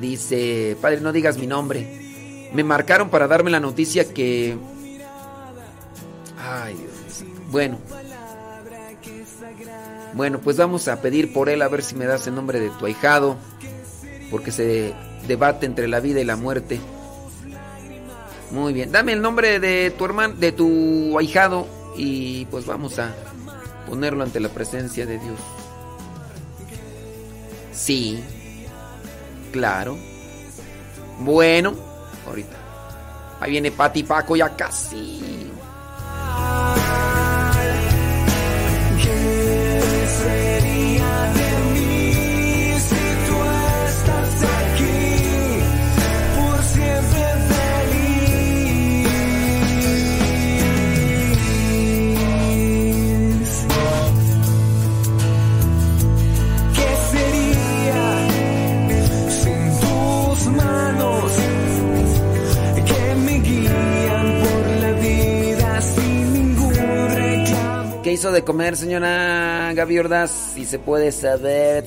Dice, padre, no digas mi nombre. Me marcaron para darme la noticia que... Ay, Dios. Bueno. Bueno, pues vamos a pedir por él a ver si me das el nombre de tu ahijado. Porque se debate entre la vida y la muerte. Muy bien. Dame el nombre de tu hermano, de tu ahijado. Y pues vamos a ponerlo ante la presencia de Dios. Sí. Claro. Bueno, ahorita. Ahí viene Pati Paco ya casi. ¿Qué de comer, señora Gaby Ordaz? Si se puede saber.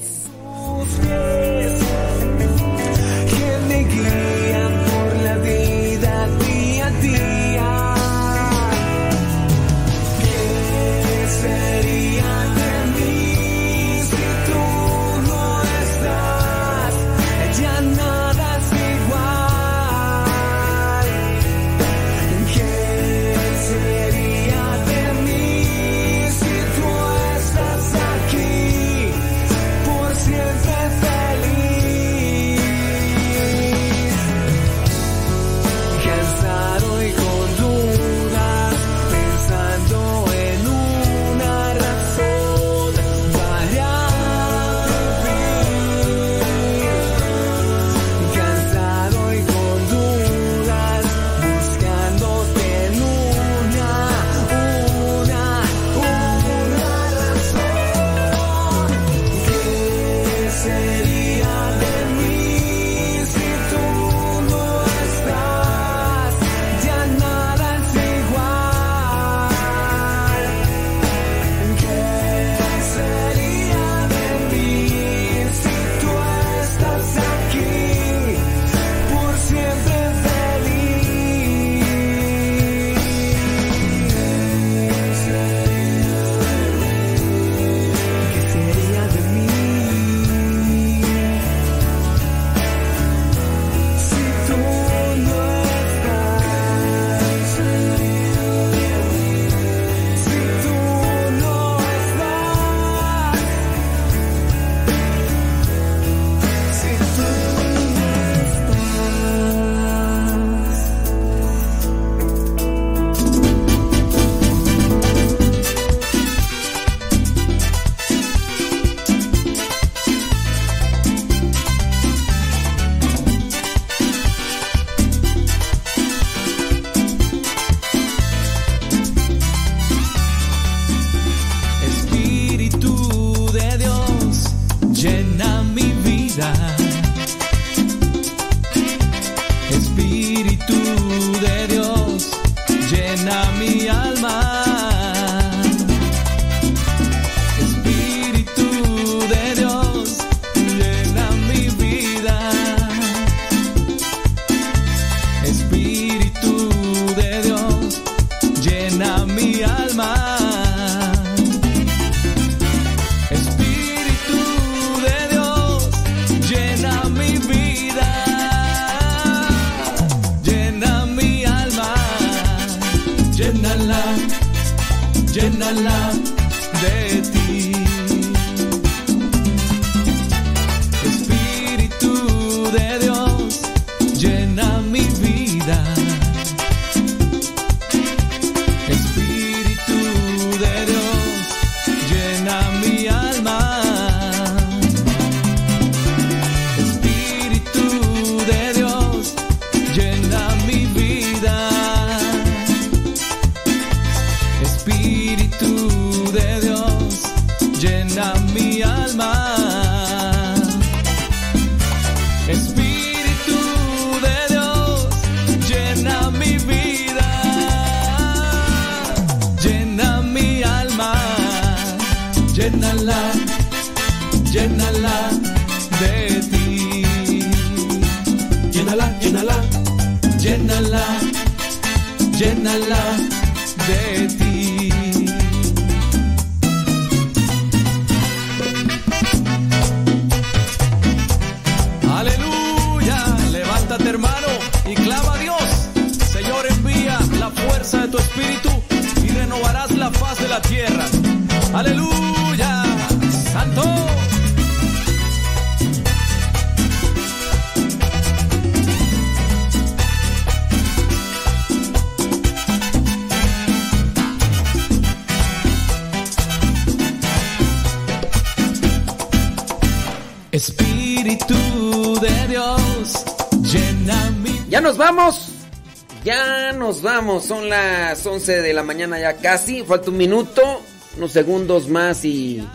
Son las 11 de la mañana ya casi. Falta un minuto, unos segundos más y,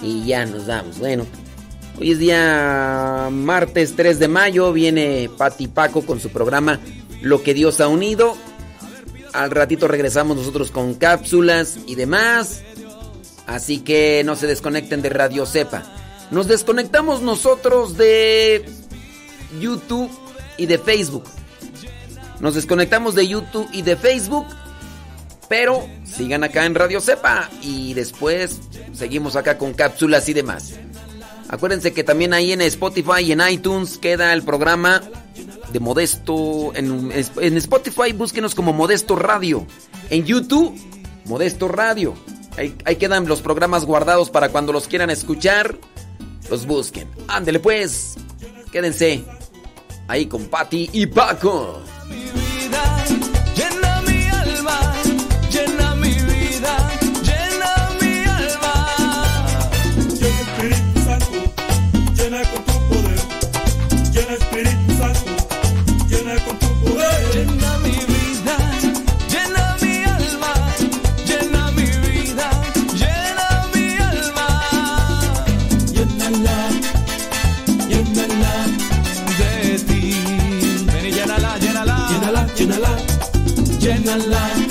y ya nos vamos. Bueno, hoy es día martes 3 de mayo. Viene Pati Paco con su programa Lo que Dios ha unido. Al ratito regresamos nosotros con cápsulas y demás. Así que no se desconecten de Radio Cepa. Nos desconectamos nosotros de YouTube y de Facebook. Nos desconectamos de YouTube y de Facebook. Pero sigan acá en Radio Cepa. Y después seguimos acá con cápsulas y demás. Acuérdense que también ahí en Spotify y en iTunes queda el programa de Modesto. En, en Spotify búsquenos como Modesto Radio. En YouTube, Modesto Radio. Ahí, ahí quedan los programas guardados para cuando los quieran escuchar. Los busquen. Ándele pues. Quédense ahí con Patti y Paco. Llena llénala